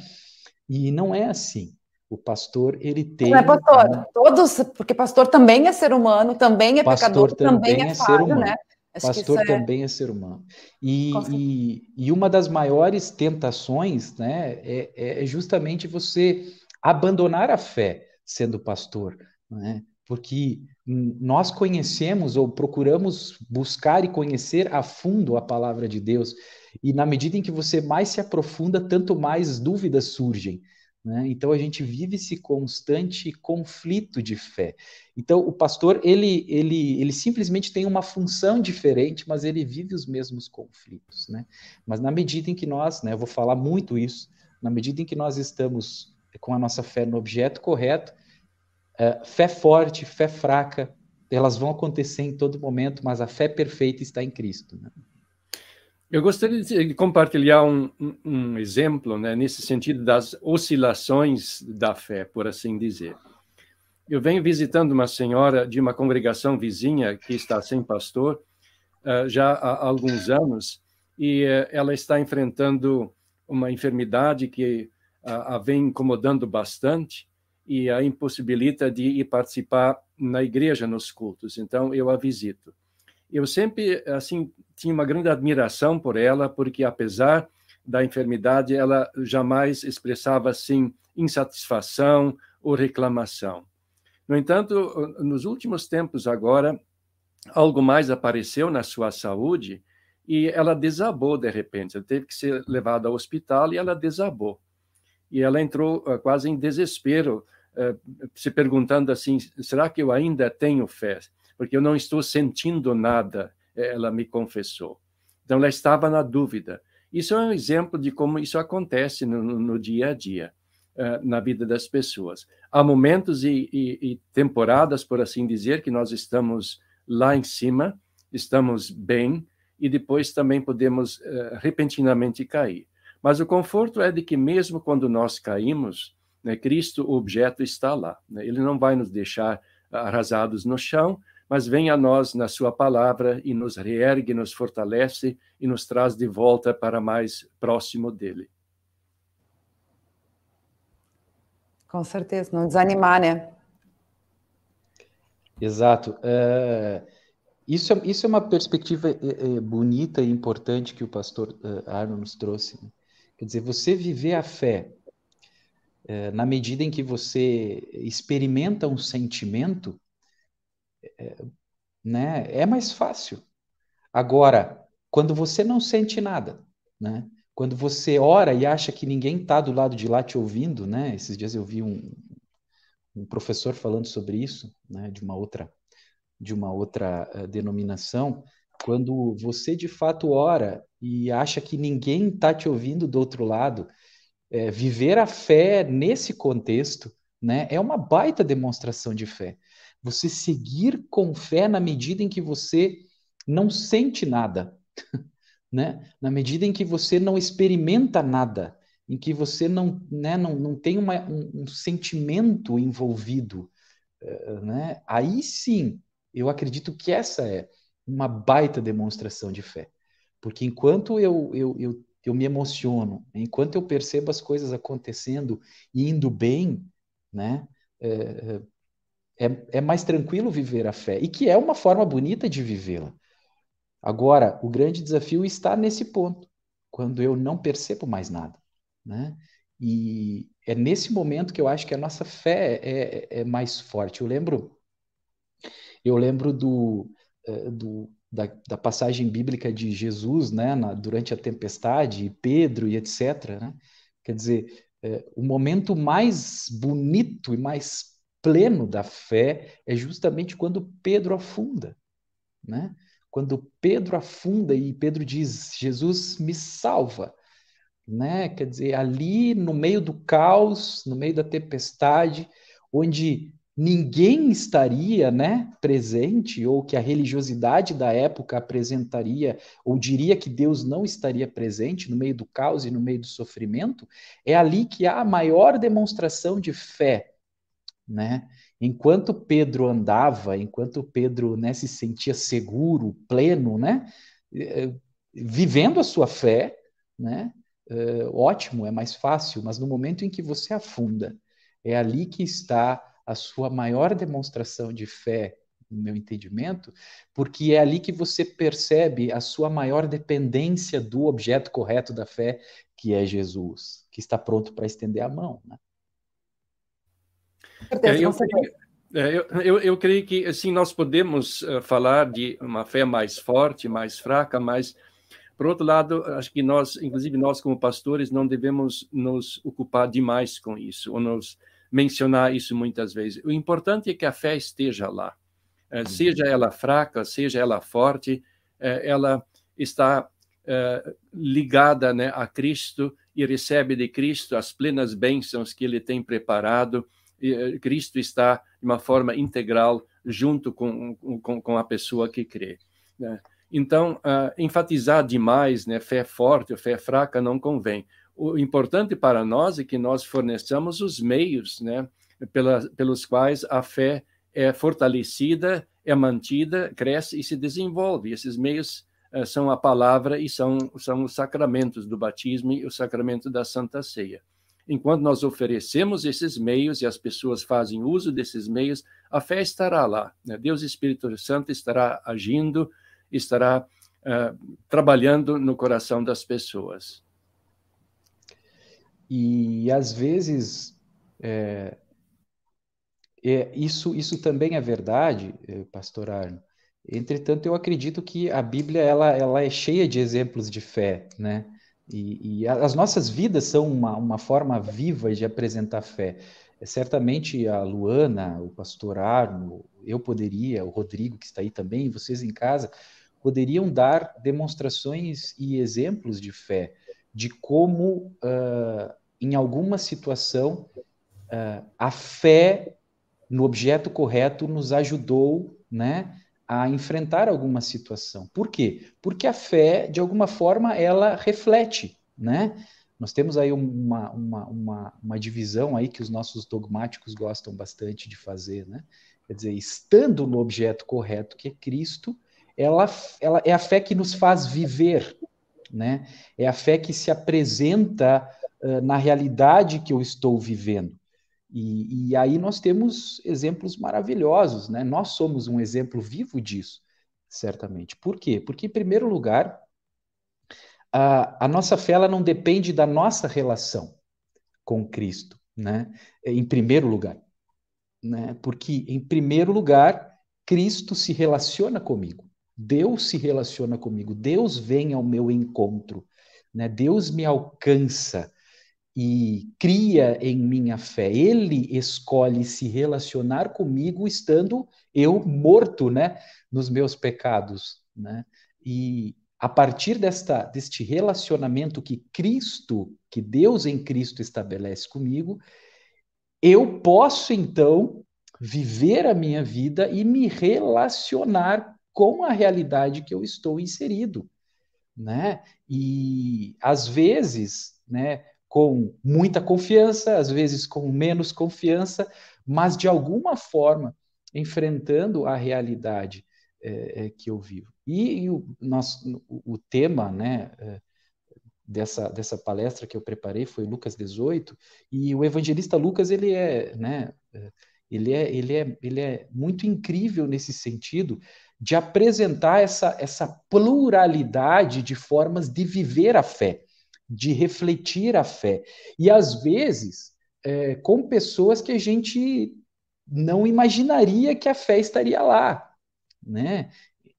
[SPEAKER 3] e não é assim. O pastor, ele tem... Não
[SPEAKER 1] é pastor, todos, porque pastor também é ser humano, também é pecador, também, também é, é falho, ser humano. né?
[SPEAKER 3] Acho pastor é também é... é... ser humano. E, e, e, uma das maiores tentações, né, é, é justamente você abandonar a fé sendo pastor, né? porque nós conhecemos ou procuramos buscar e conhecer a fundo a palavra de Deus, e na medida em que você mais se aprofunda, tanto mais dúvidas surgem. Né? Então a gente vive esse constante conflito de fé. Então o pastor ele, ele, ele simplesmente tem uma função diferente, mas ele vive os mesmos conflitos. Né? Mas na medida em que nós, né, eu vou falar muito isso, na medida em que nós estamos com a nossa fé no objeto correto, é, fé forte, fé fraca, elas vão acontecer em todo momento, mas a fé perfeita está em Cristo. Né?
[SPEAKER 2] Eu gostaria de compartilhar um, um, exemplo né, nesse sentido das oscilações da fé, por assim dizer. Eu venho visitando uma senhora de uma congregação vizinha que está sem pastor uh, já há alguns anos e uh, ela está enfrentando uma enfermidade que uh, a vem incomodando bastante e a impossibilita de ir participar na igreja nos cultos. Então eu a visito eu sempre assim tinha uma grande admiração por ela, porque apesar da enfermidade, ela jamais expressava assim insatisfação ou reclamação. No entanto, nos últimos tempos agora, algo mais apareceu na sua saúde e ela desabou de repente. Ela teve que ser levada ao hospital e ela desabou. E ela entrou uh, quase em desespero, uh, se perguntando assim: será que eu ainda tenho fé? porque eu não estou sentindo nada, ela me confessou. Então, ela estava na dúvida. Isso é um exemplo de como isso acontece no, no dia a dia, uh, na vida das pessoas. Há momentos e, e, e temporadas, por assim dizer, que nós estamos lá em cima, estamos bem, e depois também podemos uh, repentinamente cair. Mas o conforto é de que, mesmo quando nós caímos, né, Cristo, o objeto, está lá. Né? Ele não vai nos deixar arrasados no chão, mas vem a nós na Sua palavra e nos reergue, nos fortalece e nos traz de volta para mais próximo dele.
[SPEAKER 1] Com certeza, não desanimar, né?
[SPEAKER 3] Exato. É, isso, é, isso é uma perspectiva é, é, bonita e importante que o pastor uh, Arno nos trouxe. Né? Quer dizer, você viver a fé na medida em que você experimenta um sentimento, é, né, é mais fácil. Agora, quando você não sente nada, né? Quando você ora e acha que ninguém está do lado de lá te ouvindo, né? Esses dias eu vi um, um professor falando sobre isso, né? De uma outra, de uma outra uh, denominação. Quando você de fato ora e acha que ninguém está te ouvindo do outro lado, é, viver a fé nesse contexto, né? É uma baita demonstração de fé. Você seguir com fé na medida em que você não sente nada, né? Na medida em que você não experimenta nada, em que você não, né, não, não tem uma, um, um sentimento envolvido, uh, né? Aí sim, eu acredito que essa é uma baita demonstração de fé. Porque enquanto eu, eu, eu, eu me emociono, enquanto eu percebo as coisas acontecendo e indo bem, né? É, é, é mais tranquilo viver a fé, e que é uma forma bonita de vivê-la. Agora, o grande desafio está nesse ponto, quando eu não percebo mais nada. Né? E é nesse momento que eu acho que a nossa fé é, é mais forte. Eu lembro, eu lembro do, é, do da, da, passagem bíblica de Jesus, né, na, durante a tempestade, e Pedro e etc. Né? Quer dizer, é, o momento mais bonito e mais pleno da fé é justamente quando Pedro afunda, né? Quando Pedro afunda e Pedro diz: Jesus me salva, né? Quer dizer, ali no meio do caos, no meio da tempestade, onde ninguém estaria, né, presente ou que a religiosidade da época apresentaria ou diria que Deus não estaria presente no meio do caos e no meio do sofrimento, é ali que há a maior demonstração de fé né? Enquanto Pedro andava, enquanto Pedro né, se sentia seguro, pleno, né? Eh, vivendo a sua fé, né? Eh, ótimo, é mais fácil, mas no momento em que você afunda, é ali que está a sua maior demonstração de fé, no meu entendimento, porque é ali que você percebe a sua maior dependência do objeto correto da fé, que é Jesus, que está pronto para estender a mão. Né?
[SPEAKER 2] É, eu, É, eu, eu, eu, creio que assim nós podemos uh, falar de uma fé mais forte, mais fraca, mas por outro lado, acho que nós, inclusive nós como pastores, não devemos nos ocupar demais com isso, ou nos mencionar isso muitas vezes. O importante é que a fé esteja lá. Uh, seja ela fraca, seja ela forte, uh, ela está ligada né, a Cristo e recebe de Cristo as plenas bênçãos que ele tem preparado. E Cristo está de uma forma integral junto com, com, com a pessoa que crê. Né? Então, uh, enfatizar demais, né, fé forte ou fé fraca não convém. O importante para nós é que nós forneçamos os meios, né, pela, pelos quais a fé é fortalecida, é mantida, cresce e se desenvolve. Esses meios uh, são a palavra e são, são os sacramentos do batismo e o sacramento da Santa Ceia. Enquanto nós oferecemos esses meios e as pessoas fazem uso desses meios, a fé estará lá. Né? Deus Espírito Santo estará agindo, estará uh, trabalhando no coração das pessoas.
[SPEAKER 3] E às vezes é, é, isso, isso também é verdade, eh, pastor Arno. Entretanto, eu acredito que a Bíblia ela, ela é cheia de exemplos de fé, né? E, e as nossas vidas são uma, uma forma viva de apresentar fé. É, certamente a Luana, o pastor Arno, eu poderia, o Rodrigo que está aí também, vocês em casa, poderiam dar demonstrações e exemplos de fé, de como, uh, em alguma situação, uh, a fé no objeto correto nos ajudou né, a enfrentar alguma situação. Por quê? Porque a fé, de alguma forma, ela reflete, né? Nós temos aí uma, uma, uma, uma divisão aí que os nossos dogmáticos gostam bastante de fazer, né? Quer dizer, estando no objeto correto, que é Cristo, ela, ela é a fé que nos faz viver, né? É a fé que se apresenta uh, na realidade que eu estou vivendo. E, e, aí nós temos exemplos maravilhosos, né? Nós somos um exemplo vivo disso, certamente. Por quê? Porque, em primeiro lugar, a, a nossa fé ela não depende da nossa relação com Cristo, né? Em primeiro lugar, né? Porque, em primeiro lugar, Cristo se relaciona comigo. Deus se relaciona comigo, Deus vem ao meu encontro, né? Deus me alcança e cria em minha fé. Ele escolhe se relacionar comigo estando eu morto, né, nos meus pecados, né? E a partir desta deste relacionamento que Cristo, que Deus em Cristo estabelece comigo, eu posso então viver a minha vida e me relacionar com a realidade que eu estou inserido, né? E às vezes, né, com muita confiança, às vezes com menos confiança, mas de alguma forma enfrentando a realidade é, é, que eu vivo. E, e o, nosso, o, o, tema, né, é, dessa, dessa palestra que eu preparei foi Lucas 18, e o evangelista Lucas, ele é, né, é, ele é, ele é, ele é muito incrível nesse sentido, de apresentar essa, essa pluralidade de formas de viver a fé, de refletir a fé. E às vezes é, com pessoas que a gente não imaginaria que a fé estaria lá, né?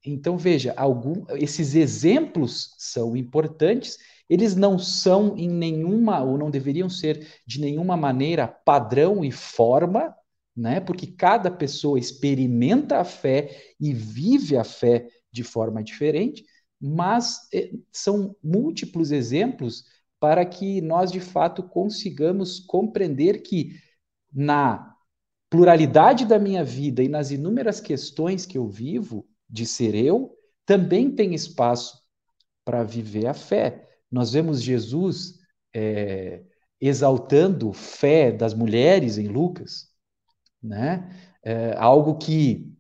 [SPEAKER 3] Então veja, algum, esses exemplos são importantes. Eles não são em nenhuma ou não deveriam ser de nenhuma maneira padrão e forma, né? Porque cada pessoa experimenta a fé e vive a fé de forma diferente, mas eh, são múltiplos exemplos para que nós de fato consigamos compreender que na pluralidade da minha vida e nas inúmeras questões que eu vivo de ser eu, também tem espaço para viver a fé. Nós vemos Jesus é, exaltando fé das mulheres em Lucas, né? É, algo que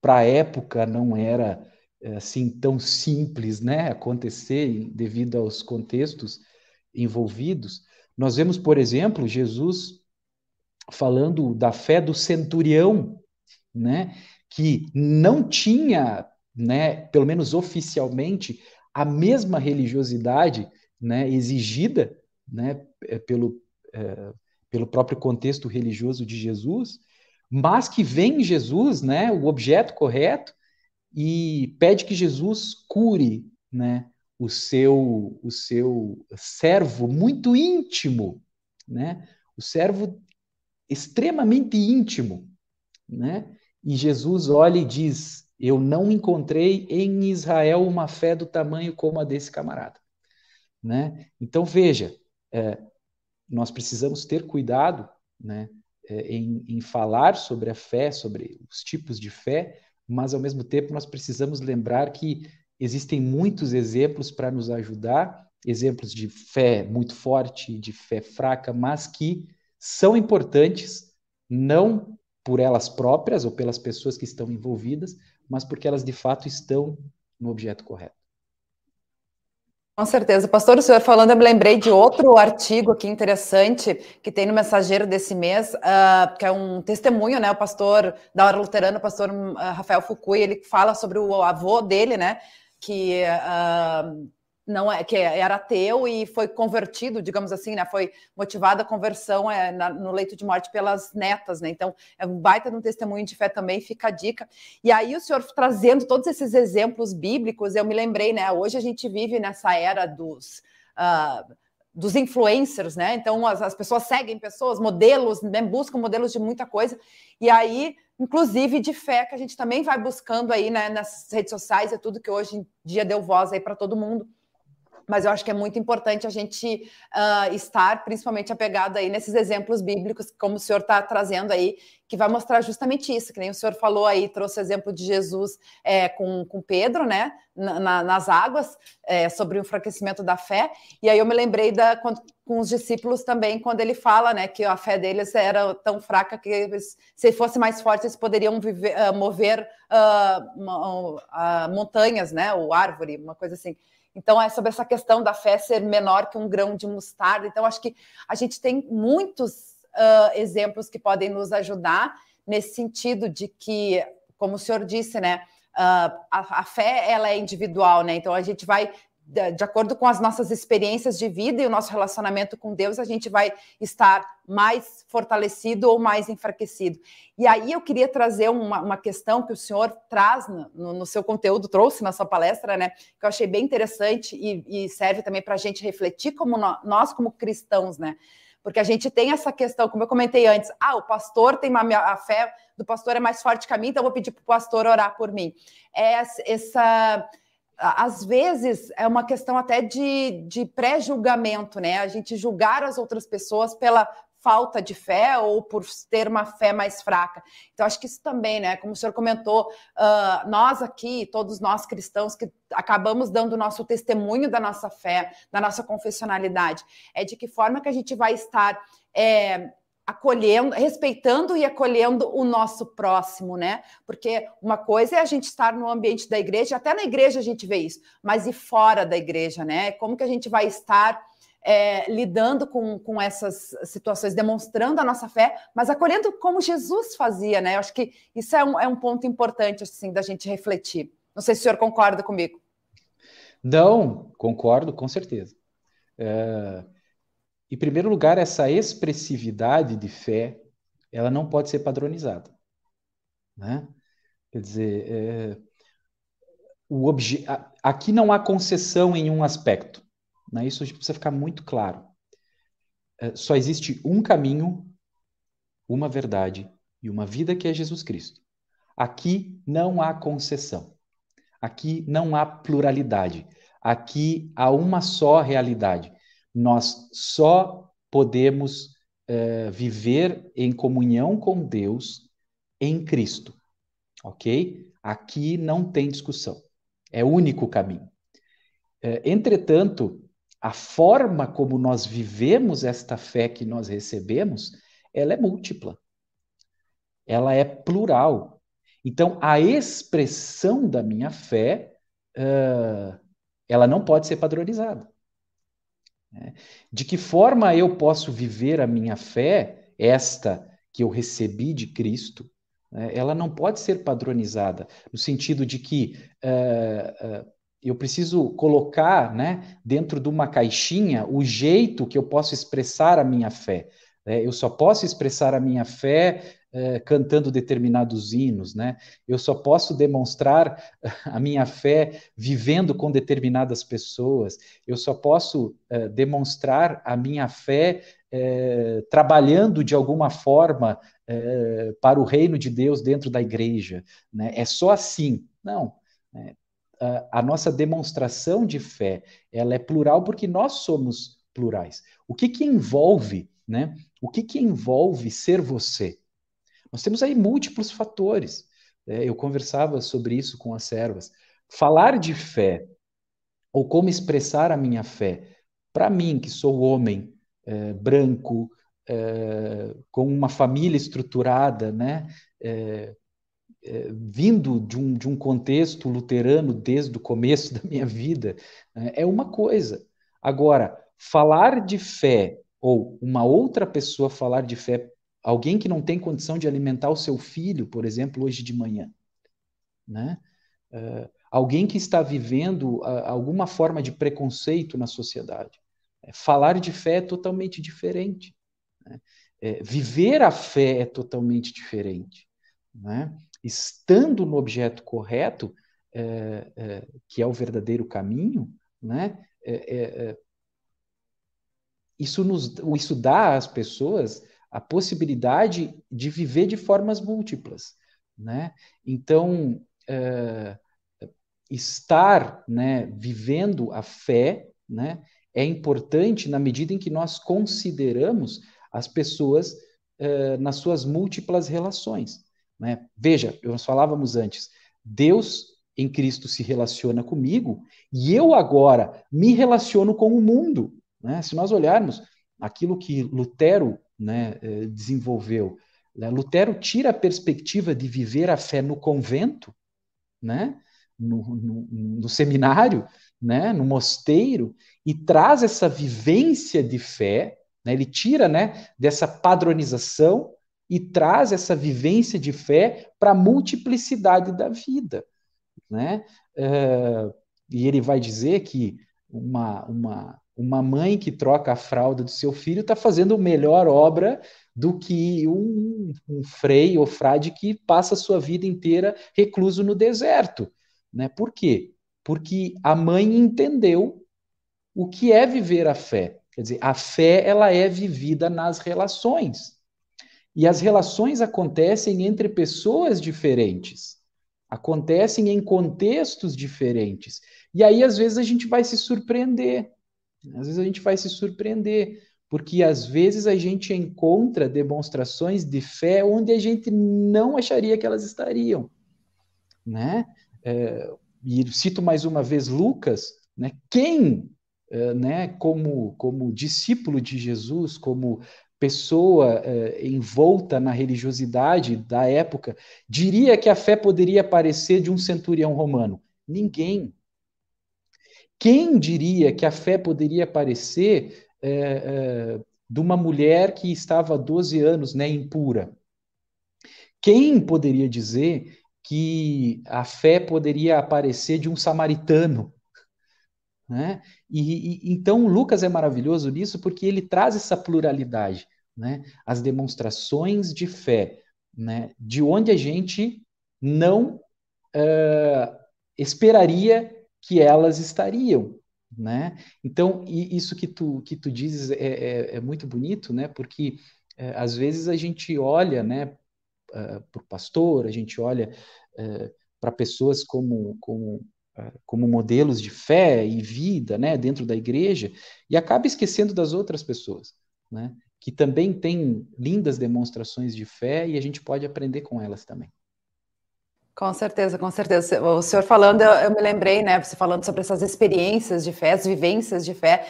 [SPEAKER 3] para a época não era é, assim tão simples, né, acontecer devido aos contextos envolvidos. Nós vemos, por exemplo, Jesus falando da fé do centurião, né, que não tinha, né, pelo menos oficialmente, a mesma religiosidade, né, exigida, né, pelo é, pelo próprio contexto religioso de Jesus, mas que vem Jesus, né, o objeto correto, e pede que Jesus cure, né, o seu o seu servo muito íntimo, né? O servo extremamente íntimo, né? E Jesus olha e diz: Eu não encontrei em Israel uma fé do tamanho como a desse camarada, né? Então veja, é, nós precisamos ter cuidado, né? É, em, em falar sobre a fé, sobre os tipos de fé, mas ao mesmo tempo nós precisamos lembrar que existem muitos exemplos para nos ajudar, exemplos de fé muito forte, de fé fraca, mas que são importantes não por elas próprias ou pelas pessoas que estão envolvidas, mas porque elas de fato estão no objeto correto.
[SPEAKER 1] Com certeza. Pastor, o senhor falando, eu me lembrei de outro artigo aqui interessante que tem no Mensageiro desse mês, uh, que é um testemunho, né? O pastor da hora luterana, o pastor uh, Rafael Fukui, ele fala sobre o avô dele, né? Que uh, não é que era ateu e foi convertido, digamos assim, né? Foi motivada a conversão é, na, no leito de morte pelas netas, né? Então é um baita de um testemunho de fé também, fica a dica. E aí o senhor trazendo todos esses exemplos bíblicos, eu me lembrei, né? Hoje a gente vive nessa era dos uh, dos influencers, né? Então as, as pessoas seguem pessoas, modelos, né? buscam modelos de muita coisa. E aí, inclusive de fé, que a gente também vai buscando aí né, nas redes sociais e tudo que hoje em dia deu voz aí para todo mundo mas eu acho que é muito importante a gente uh, estar principalmente apegado aí nesses exemplos bíblicos, como o senhor está trazendo aí, que vai mostrar justamente isso, que nem o senhor falou aí, trouxe o exemplo de Jesus é, com, com Pedro, né, na, nas águas, é, sobre o enfraquecimento da fé, e aí eu me lembrei da, com, com os discípulos também, quando ele fala, né, que a fé deles era tão fraca que eles, se fosse mais forte, eles poderiam viver, uh, mover uh, montanhas, né, ou árvore, uma coisa assim. Então, é sobre essa questão da fé ser menor que um grão de mostarda. Então, acho que a gente tem muitos uh, exemplos que podem nos ajudar nesse sentido de que, como o senhor disse, né, uh, a, a, fé ela é individual, né? Então, a gente vai de acordo com as nossas experiências de vida e o nosso relacionamento com Deus, a gente vai estar mais fortalecido ou mais enfraquecido. E aí eu queria trazer uma, uma questão que o senhor traz no, no, seu conteúdo, trouxe na sua palestra, né? Que eu achei bem interessante e, e serve também para a gente refletir como no, nós, como cristãos, né? Porque a gente tem essa questão, como eu comentei antes, ah, o pastor tem uma a fé do pastor é mais forte que a mim, então eu vou pedir para o pastor orar por mim. É essa às vezes é uma questão até de, de pré-julgamento, né? A gente julgar as outras pessoas pela falta de fé ou por ter uma fé mais fraca. Então, acho que isso também, né? Como o senhor comentou, uh, nós aqui, todos nós cristãos que acabamos dando o nosso testemunho da nossa fé, da nossa confessionalidade, é de que forma que a gente vai estar. É, acolhendo, respeitando e acolhendo o nosso próximo, né? Porque uma coisa é a gente estar no ambiente da igreja, até na igreja a gente vê isso, mas e fora da igreja, né? Como que a gente vai estar é, lidando com, com essas situações, demonstrando a nossa fé, mas acolhendo como Jesus fazia, né? Eu acho que isso é um, é um ponto importante, assim, da gente refletir. Não sei se o senhor concorda comigo.
[SPEAKER 3] Não, concordo, com certeza. É, em primeiro lugar, essa expressividade de fé, ela não pode ser padronizada. Né? Quer dizer, é, o obje... aqui não há concessão em um aspecto. Né? Isso precisa ficar muito claro. É, só existe um caminho, uma verdade e uma vida que é Jesus Cristo. Aqui não há concessão. Aqui não há pluralidade. Aqui há uma só realidade. Nós só podemos uh, viver em comunhão com Deus em Cristo, ok? Aqui não tem discussão, é o único caminho. Uh, entretanto, a forma como nós vivemos esta fé que nós recebemos, ela é múltipla, ela é plural. Então, a expressão da minha fé, uh, ela não pode ser padronizada. De que forma eu posso viver a minha fé, esta que eu recebi de Cristo, né? ela não pode ser padronizada, no sentido de que uh, uh, eu preciso colocar né, dentro de uma caixinha o jeito que eu posso expressar a minha fé. Né? Eu só posso expressar a minha fé é, cantando determinados hinos, né? Eu só posso demonstrar a minha fé vivendo com determinadas pessoas. Eu só posso é, demonstrar a minha fé é, trabalhando de alguma forma para o reino de Deus dentro da igreja. Né? É só assim. Não. Né? A, a nossa demonstração de fé ela é plural porque nós somos plurais. O que, que envolve, né? O que, que envolve ser você? Nós temos aí múltiplos fatores. É, eu conversava sobre isso com as servas. Falar de fé, ou como expressar a minha fé, para mim, que sou homem, é, branco, é, com uma família estruturada, né? É, é, vindo de um, de um contexto luterano desde o começo da minha vida, né, é uma coisa. Agora, falar de fé, ou uma outra pessoa falar de fé Alguém que não tem condição de alimentar o seu filho, por exemplo, hoje de manhã. Né? Uh, alguém que está vivendo uh, alguma forma de preconceito na sociedade. É, falar de fé é totalmente diferente. Né? É, viver a fé é totalmente diferente. Né? Estando no objeto correto, é, é que é o verdadeiro caminho, né? Isso, nos, isso dá às pessoas a possibilidade de viver de formas múltiplas, né? Então, é, estar, né, vivendo a fé, né, é importante na medida em que nós consideramos as pessoas é, nas suas múltiplas relações, né? Veja, nós falávamos antes, Deus em Cristo se relaciona comigo e eu agora me relaciono com o mundo, né? Se nós olharmos aquilo que Lutero né, eh, desenvolveu. Né? Lutero tira a perspectiva de viver a fé no convento, né, no, no, no seminário, né, no mosteiro, e traz essa vivência de fé, né, ele tira né, dessa padronização e traz essa vivência de fé para a multiplicidade da vida. Né? Uh, e ele vai dizer que uma, uma, uma mãe que troca a fralda do seu filho está fazendo melhor obra do que um, um frei ou frade que passa a sua vida inteira recluso no deserto. Né? Por quê? Porque a mãe entendeu o que é viver a fé. Quer dizer, a fé ela é vivida nas relações. E as relações acontecem entre pessoas diferentes. Acontecem em contextos diferentes. E aí, às vezes, a gente vai se surpreender. Às vezes a gente vai se surpreender, porque às vezes a gente encontra demonstrações de fé onde a gente não acharia que elas estariam, né? É, e cito mais uma vez Lucas, né? Quem, é, né? Como como discípulo de Jesus, como pessoa é, envolta na religiosidade da época, diria que a fé poderia parecer de um centurião romano? Ninguém. Quem diria que a fé poderia aparecer é, é, de uma mulher que estava há 12 anos né, impura? Quem poderia dizer que a fé poderia aparecer de um samaritano? Né? E, e, então Lucas é maravilhoso nisso porque ele traz essa pluralidade, né? as demonstrações de fé, né? de onde a gente não uh, esperaria que elas estariam, né? Então, isso que tu, que tu dizes é, é, é muito bonito, né? Porque é, às vezes a gente olha, né, uh, para o pastor, a gente olha uh, para pessoas como, como, uh, como modelos de fé e vida, né, dentro da igreja, e acaba esquecendo das outras pessoas, né? Que também têm lindas demonstrações de fé e a gente pode aprender com elas também.
[SPEAKER 1] Com certeza, com certeza. O senhor falando, eu, eu, me lembrei, né? Você falando sobre essas experiências de fé, as vivências de fé,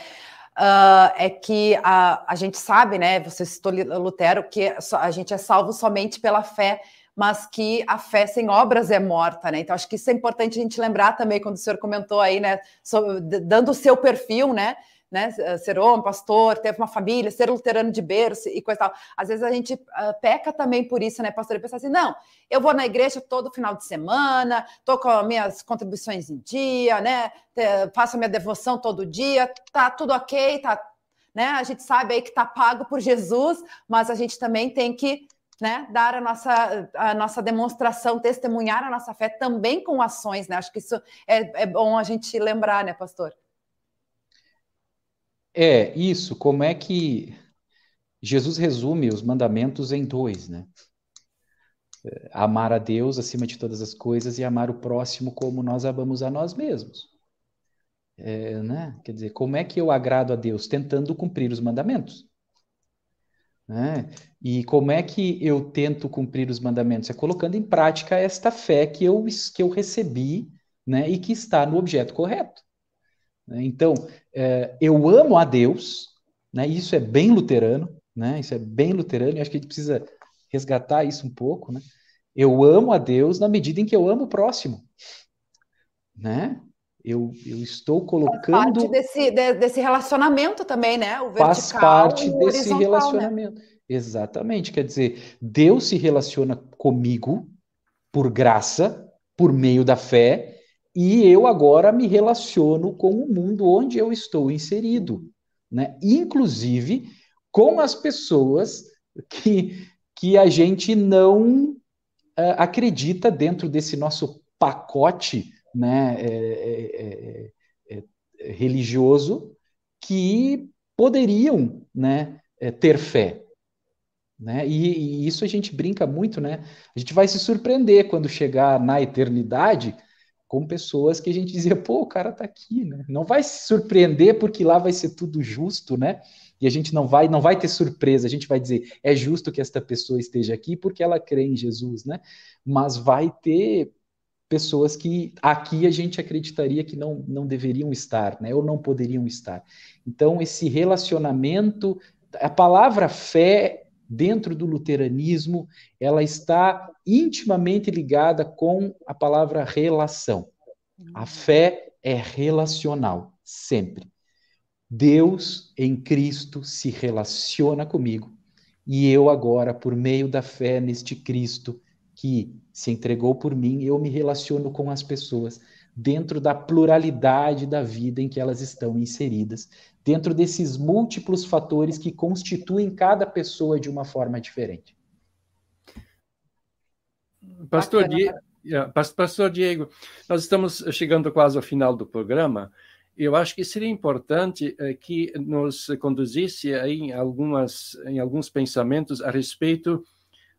[SPEAKER 1] uh, é que a, a gente sabe, né? Você citou Lutero, que a gente é salvo somente pela fé, mas que a fé sem obras é morta, né? Então, acho que isso é importante a gente lembrar também, quando o senhor comentou aí, né? Sobre, dando o seu perfil, né? Né, ser homem, pastor, teve uma família, ser luterano de berço e coisa tal. Às vezes a gente uh, peca também por isso, né, pastor? E pensa assim, não, eu vou na igreja todo final de semana, tô com as minhas contribuições em dia, né, faço minha devoção todo dia, tá tudo ok, tá, né? A gente sabe aí que tá pago por Jesus, mas a gente também tem que né, dar a nossa, a nossa demonstração, testemunhar a nossa fé também com ações, né? Acho que isso é, é bom a gente lembrar, né, pastor?
[SPEAKER 3] É, isso. Como é que Jesus resume os mandamentos em dois, né? É, amar a Deus acima de todas as coisas e amar o próximo como nós amamos a nós mesmos. É, né? Quer dizer, como é que eu agrado a Deus? Tentando cumprir os mandamentos. Né? E como é que eu tento cumprir os mandamentos? É colocando em prática esta fé que eu, que eu recebi né? e que está no objeto correto. Né? Então, é, eu amo a Deus, né? isso é bem luterano, né? isso é bem luterano, e acho que a gente precisa resgatar isso um pouco. Né? Eu amo a Deus na medida em que eu amo o próximo. Né? Eu, eu estou colocando.
[SPEAKER 1] Faz parte desse, desse relacionamento também, né?
[SPEAKER 3] O vertical faz parte desse né? relacionamento. Né? Exatamente. Quer dizer, Deus se relaciona comigo por graça, por meio da fé, e eu agora me relaciono com o mundo onde eu estou inserido, né? Inclusive com as pessoas que, que a gente não uh, acredita dentro desse nosso pacote né, é é, é, é, religioso que poderiam né, é, ter fé. Né? E, e, isso a gente brinca muito, né? A gente vai se surpreender quando chegar na eternidade com pessoas que a gente dizia, pô, o cara tá aqui, né? Não vai se surpreender porque lá vai ser tudo justo, né? E a gente não vai, não vai ter surpresa, a gente vai dizer, é justo que esta pessoa esteja aqui porque ela crê em Jesus, né? Mas vai ter pessoas que aqui a gente acreditaria que não, não deveriam estar, né, ou não poderiam estar. Então, esse relacionamento, a palavra fé dentro do luteranismo, ela está intimamente ligada com a palavra relação. A fé é relacional, sempre. Deus em Cristo se relaciona comigo e eu agora, por meio da fé neste Cristo, que se entregou por mim, eu me relaciono com as pessoas dentro da pluralidade da vida em que elas estão inseridas, dentro desses múltiplos fatores que constituem cada pessoa de uma forma diferente.
[SPEAKER 2] Pastor, Diego, Pastor Diego, nós estamos chegando quase ao final do programa. Eu acho que seria importante eh, que nos conduzisse em algumas em alguns pensamentos a respeito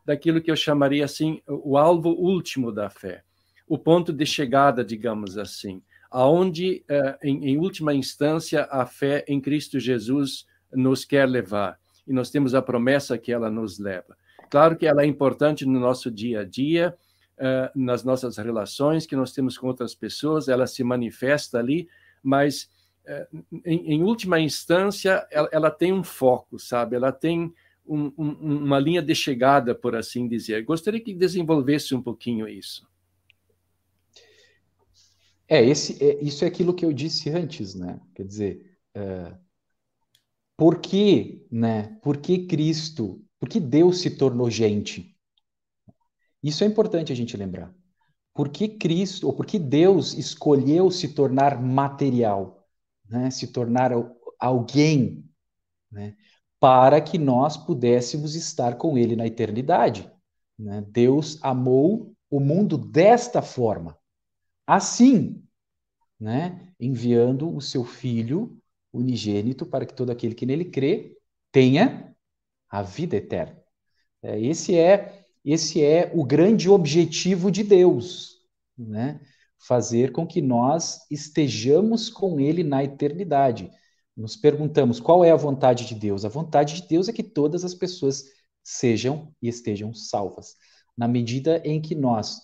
[SPEAKER 2] daquilo que eu chamaria assim o alvo último da fé, o ponto de chegada, digamos assim, aonde eh, em, em última instância a fé em Cristo Jesus nos quer levar e nós temos a promessa que ela nos leva. Claro que ela é importante no nosso dia a dia, eh, nas nossas relações que nós temos com outras pessoas, ela se manifesta ali, mas eh, em, em última instância ela, ela, tem um foco, sabe? Ela tem um, um, uma linha de chegada, por assim dizer. Gostaria que desenvolvesse um pouquinho isso.
[SPEAKER 3] É, esse, é, isso é aquilo que eu disse antes, né? Quer dizer, é, por que, né? Por que Cristo, por que Deus se tornou gente? Isso é importante a gente lembrar. Por que Cristo, ou por que Deus escolheu se tornar material, né? Se tornar alguém, né? para que nós pudéssemos estar com Ele na eternidade. Né? Deus amou o mundo desta forma, assim, né? enviando o seu Filho unigênito para que todo aquele que nele crê tenha a vida eterna. É, esse é esse é o grande objetivo de Deus, né? Fazer com que nós estejamos com Ele na eternidade nos perguntamos qual é a vontade de Deus. A vontade de Deus é que todas as pessoas sejam e estejam salvas. Na medida em que nós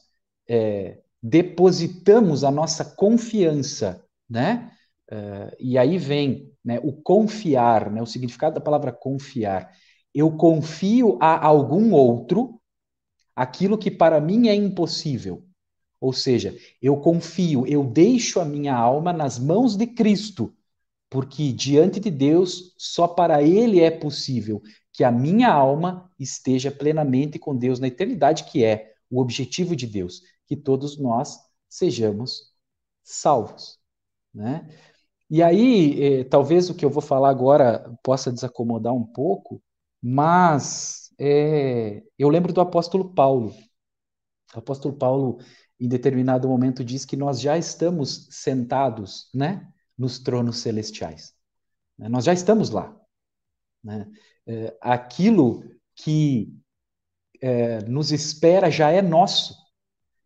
[SPEAKER 3] é, depositamos a nossa confiança, né? Uh, e aí vem né, o confiar, né, o significado da palavra confiar. Eu confio a algum outro aquilo que para mim é impossível. Ou seja, eu confio, eu deixo a minha alma nas mãos de Cristo porque diante de Deus, só para Ele é possível que a minha alma esteja plenamente com Deus na eternidade, que é o objetivo de Deus, que todos nós sejamos salvos. Né? E aí, eh, talvez o que eu vou falar agora possa desacomodar um pouco, mas é, eu lembro do apóstolo Paulo. O apóstolo Paulo, em determinado momento, diz que nós já estamos sentados né, nos tronos celestiais. Nós já estamos lá. Né? É, aquilo que é, nos espera já é nosso,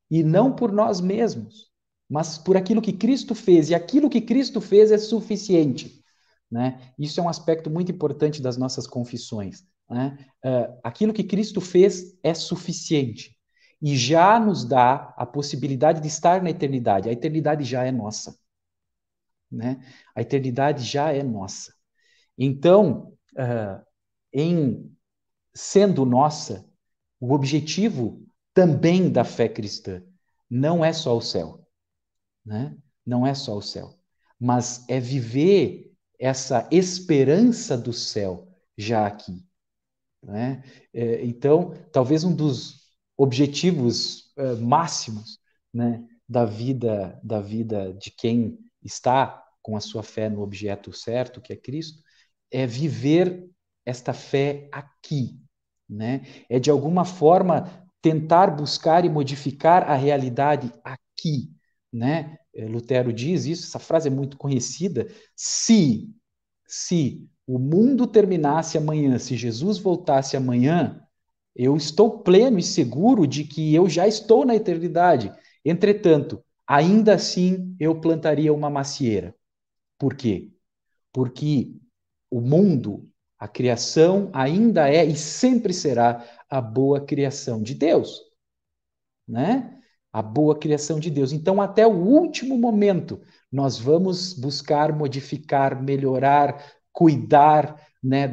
[SPEAKER 3] e não por nós mesmos, mas por aquilo que Cristo fez, e aquilo que Cristo fez é suficiente. Né? Isso é um aspecto muito importante das nossas confissões. Né? Uh, aquilo que Cristo fez é suficiente e já nos dá a possibilidade de estar na eternidade. A eternidade já é nossa. Né? A eternidade já é nossa. Então, uh, em sendo nossa, o objetivo também da fé cristã não é só o céu, né? Não é só o céu, mas é viver essa esperança do céu já aqui, né? É, então, talvez um dos objetivos é, máximos, né, da vida da vida de quem está com a sua fé no objeto certo, que é Cristo, é viver esta fé aqui, né? É de alguma forma tentar buscar e modificar a realidade aqui, né? É, Lutero diz isso, essa frase é muito conhecida. Se, se o mundo terminasse amanhã, se Jesus voltasse amanhã, eu estou pleno e seguro de que eu já estou na eternidade. Entretanto, ainda assim eu plantaria uma macieira. Por quê? Porque o mundo, a criação, ainda é e sempre será a boa criação de Deus, né? A boa criação de Deus. Então, até o último momento, nós vamos buscar modificar, melhorar, cuidar, né,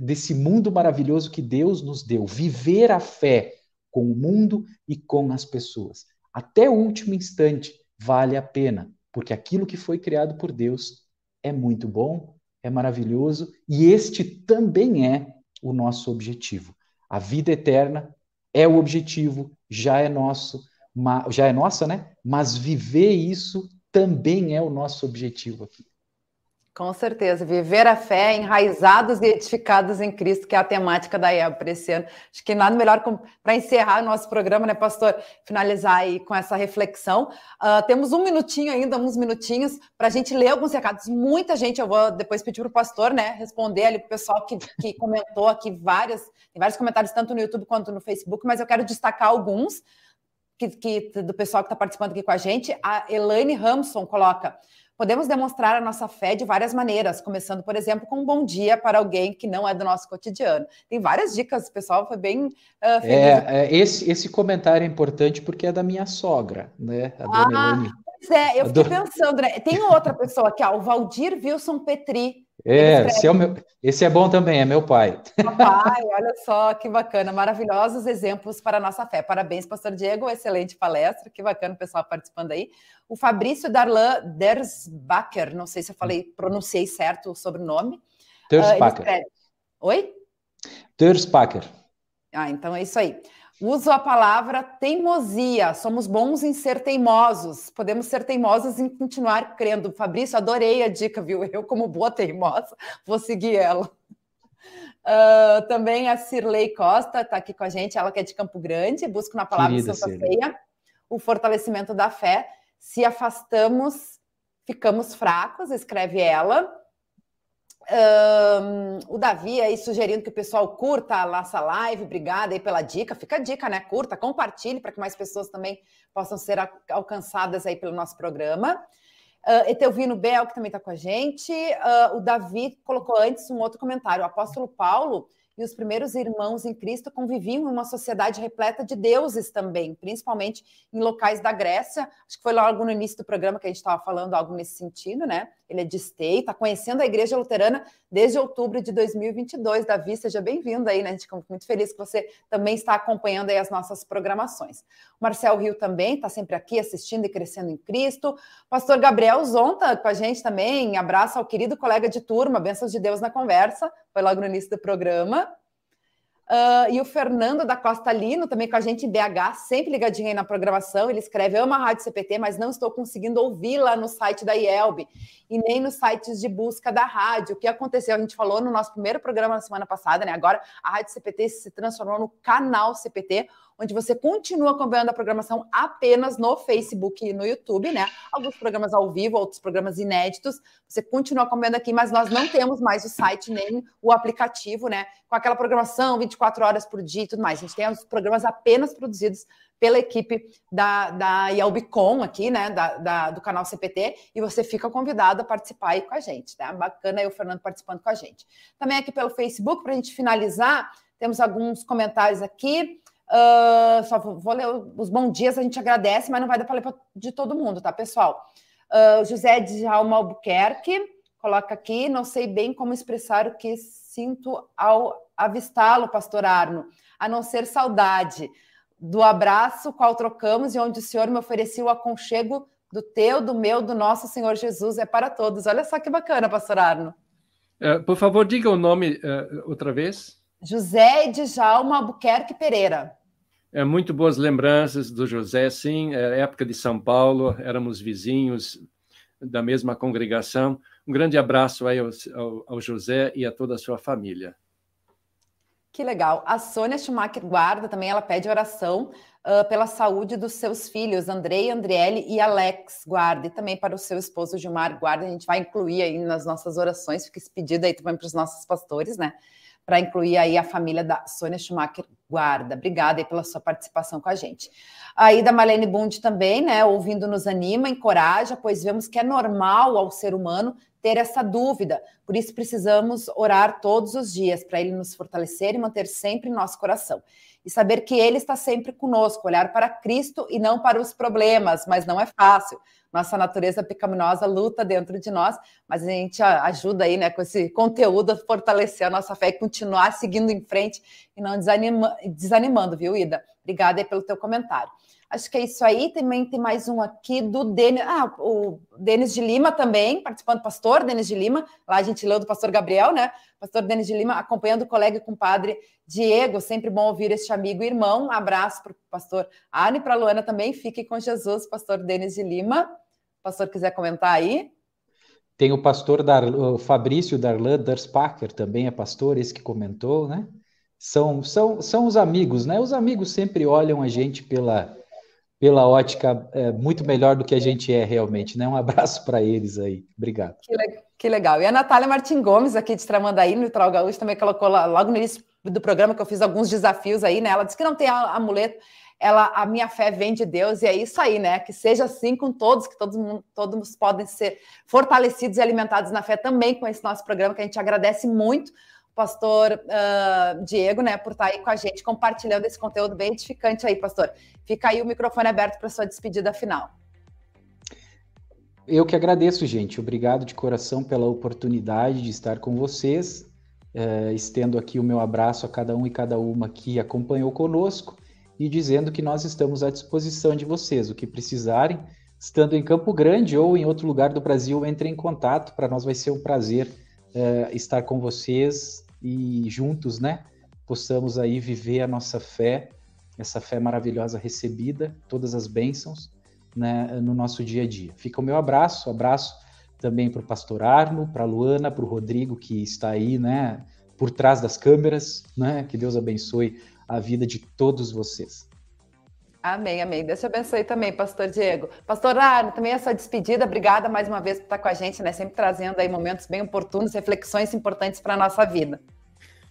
[SPEAKER 3] desse mundo maravilhoso que Deus nos deu, viver a fé com o mundo e com as pessoas. Até o último instante vale a pena, porque aquilo que foi criado por Deus é muito bom, é maravilhoso e este também é o nosso objetivo. A vida eterna é o objetivo, já é nosso, já é nossa, né? Mas viver isso também é o nosso objetivo aqui.
[SPEAKER 1] Com certeza, viver a fé enraizados e edificados em Cristo, que é a temática da IEB para esse ano. Acho que nada melhor para encerrar o nosso programa, né, pastor? Finalizar aí com essa reflexão. Uh, temos um minutinho ainda, uns minutinhos, para a gente ler alguns recados. Muita gente, eu vou depois pedir para o pastor, né, responder ali para o pessoal que, que comentou aqui várias, tem vários comentários, tanto no YouTube quanto no Facebook, mas eu quero destacar alguns. Que, que, do pessoal que está participando aqui com a gente, a Elaine Ramson coloca: Podemos demonstrar a nossa fé de várias maneiras, começando, por exemplo, com um bom dia para alguém que não é do nosso cotidiano. Tem várias dicas, pessoal foi bem uh,
[SPEAKER 3] feliz. É, é, esse, esse comentário é importante porque é da minha sogra, né? A
[SPEAKER 1] dona ah, Pois é, eu fiquei pensando, né? Tem outra pessoa aqui, ó, o Valdir Wilson Petri.
[SPEAKER 3] É, esse é, meu, esse é bom também, é meu pai.
[SPEAKER 1] Papai, olha só que bacana, maravilhosos exemplos para a nossa fé. Parabéns, pastor Diego, excelente palestra, que bacana o pessoal participando aí. O Fabrício Darlan Dersbacher, não sei se eu falei, pronunciei certo o sobrenome.
[SPEAKER 3] Dersbacher. Uh,
[SPEAKER 1] Oi?
[SPEAKER 3] Dersbacher.
[SPEAKER 1] Ah, então é isso aí. Uso a palavra teimosia. Somos bons em ser teimosos. Podemos ser teimosos em continuar crendo. Fabrício, adorei a dica, viu? Eu, como boa teimosa, vou seguir ela. Uh, também a Cirlei Costa está aqui com a gente, ela que é de Campo Grande. Busco na palavra Querida Santa Ceia o fortalecimento da fé. Se afastamos, ficamos fracos, escreve ela. Um, o Davi aí sugerindo que o pessoal curta a nossa live, obrigada aí pela dica. Fica a dica, né? Curta, compartilhe para que mais pessoas também possam ser alcançadas aí pelo nosso programa. Uh, Etelvino Bel, que também está com a gente. Uh, o Davi colocou antes um outro comentário. O apóstolo Paulo e os primeiros irmãos em Cristo conviviam em uma sociedade repleta de deuses também, principalmente em locais da Grécia. Acho que foi logo no início do programa que a gente estava falando algo nesse sentido, né? Ele é de Stey, está conhecendo a Igreja Luterana desde outubro de 2022. Davi, seja bem-vindo aí, né? A gente fica muito feliz que você também está acompanhando aí as nossas programações. O Marcel Rio também está sempre aqui assistindo e crescendo em Cristo. Pastor Gabriel Zonta com a gente também. Abraço ao querido colega de turma, bênçãos de Deus na conversa. Foi logo no início do programa. Uh, e o Fernando da Costa Lino, também com a gente em BH, sempre ligadinho aí na programação. Ele escreve: Ama a Rádio CPT, mas não estou conseguindo ouvi-la no site da IELB e nem nos sites de busca da rádio. O que aconteceu? A gente falou no nosso primeiro programa na semana passada, né? Agora a Rádio CPT se transformou no canal CPT, onde você continua acompanhando a programação apenas no Facebook e no YouTube, né? Alguns programas ao vivo, outros programas inéditos. Você continua acompanhando aqui, mas nós não temos mais o site nem o aplicativo, né? Com aquela programação 24 horas por dia e tudo mais. A gente tem os programas apenas produzidos pela equipe da, da Yelbicom aqui, né, da, da, do canal CPT, e você fica convidado a participar aí com a gente, tá? Bacana o Fernando participando com a gente. Também aqui pelo Facebook, para a gente finalizar, temos alguns comentários aqui. Uh, só vou ler os bons dias, a gente agradece, mas não vai dar para ler de todo mundo, tá, pessoal? Uh, José de Alma Albuquerque coloca aqui: não sei bem como expressar o que sinto ao avistá-lo, pastor Arno, a não ser saudade do abraço qual trocamos e onde o Senhor me ofereceu o aconchego do teu, do meu, do nosso Senhor Jesus, é para todos. Olha só que bacana, pastor Arno.
[SPEAKER 2] Uh, por favor, diga o nome uh, outra vez.
[SPEAKER 1] José Djalma Albuquerque Pereira.
[SPEAKER 2] É, muito boas lembranças do José, sim. É, época de São Paulo, éramos vizinhos da mesma congregação. Um grande abraço aí ao, ao, ao José e a toda a sua família.
[SPEAKER 1] Que legal. A Sônia Schumacher guarda também, ela pede oração uh, pela saúde dos seus filhos, Andrei, Andriele e Alex guarda, e também para o seu esposo Gilmar guarda. A gente vai incluir aí nas nossas orações, fica esse pedido aí também para os nossos pastores, né? Para incluir aí a família da Sônia Schumacher Guarda. Obrigada aí pela sua participação com a gente. Aí da Malene Bund também, né, ouvindo nos anima, encoraja, pois vemos que é normal ao ser humano ter essa dúvida. Por isso precisamos orar todos os dias para ele nos fortalecer e manter sempre em nosso coração. E saber que ele está sempre conosco, olhar para Cristo e não para os problemas, mas não é fácil nossa natureza pecaminosa luta dentro de nós, mas a gente ajuda aí, né, com esse conteúdo a fortalecer a nossa fé e continuar seguindo em frente e não desanima, desanimando, viu, Ida? Obrigada aí pelo teu comentário. Acho que é isso aí. Também tem mais um aqui do Denis. Ah, o Denis de Lima também, participando, pastor Denis de Lima. Lá a gente leu do pastor Gabriel, né? Pastor Denis de Lima, acompanhando o colega e compadre Diego. Sempre bom ouvir este amigo e irmão. Um abraço para o pastor Arne e para a Luana também. Fique com Jesus, pastor Denis de Lima. Pastor quiser comentar aí.
[SPEAKER 3] Tem o pastor Dar, o Fabrício Darlan Derspacher, também é pastor, esse que comentou, né? São, são, são os amigos, né? Os amigos sempre olham a gente pela pela ótica é, muito melhor do que a gente é realmente, né? Um abraço para eles aí. Obrigado.
[SPEAKER 1] Que, le que, legal. E a Natália Martin Gomes, aqui de Tramandaí, no Litoral Gaúcho, também colocou lá, logo no início do programa que eu fiz alguns desafios aí, né? Ela disse que não tem amuleto. Ela, a minha fé vem de Deus e é isso aí, né? Que seja assim com todos, que todos, todos podem ser fortalecidos e alimentados na fé também com esse nosso programa, que a gente agradece muito pastor uh, Diego, né, por estar aí com a gente, compartilhando esse conteúdo bem edificante aí, pastor. Fica aí o microfone aberto para sua despedida final.
[SPEAKER 3] Eu que agradeço, gente. Obrigado de coração pela oportunidade de estar com vocês. Uh, estendo aqui o meu abraço a cada um e cada uma que acompanhou conosco e dizendo que nós estamos à disposição de vocês. O que precisarem, estando em Campo Grande ou em outro lugar do Brasil, entre em contato. Para nós vai ser um prazer uh, estar com vocês e juntos, né, possamos aí viver a nossa fé, essa fé maravilhosa recebida, todas as bênçãos, né, no nosso dia a dia. Fica o meu abraço, abraço também para o pastor Arno, para a Luana, para o Rodrigo que está aí, né, por trás das câmeras, né, que Deus abençoe a vida de todos vocês.
[SPEAKER 1] Amém, amém. Deus te abençoe também, pastor Diego. Pastor Arno, também a sua despedida. Obrigada mais uma vez por estar com a gente, né? Sempre trazendo aí momentos bem oportunos, reflexões importantes para a nossa vida.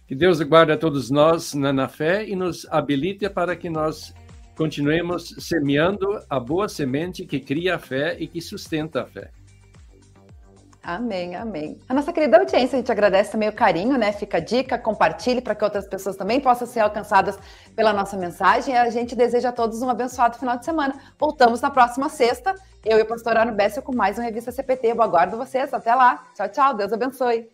[SPEAKER 2] Que Deus guarde a todos nós na, na fé e nos habilite para que nós continuemos semeando a boa semente que cria a fé e que sustenta a fé.
[SPEAKER 1] Amém, amém. A nossa querida audiência, a gente agradece também o carinho, né? Fica a dica, compartilhe para que outras pessoas também possam ser alcançadas pela nossa mensagem. A gente deseja a todos um abençoado final de semana. Voltamos na próxima sexta, eu e o pastor Arno Bessel com mais uma Revista CPT. Eu aguardo vocês. Até lá. Tchau, tchau. Deus abençoe.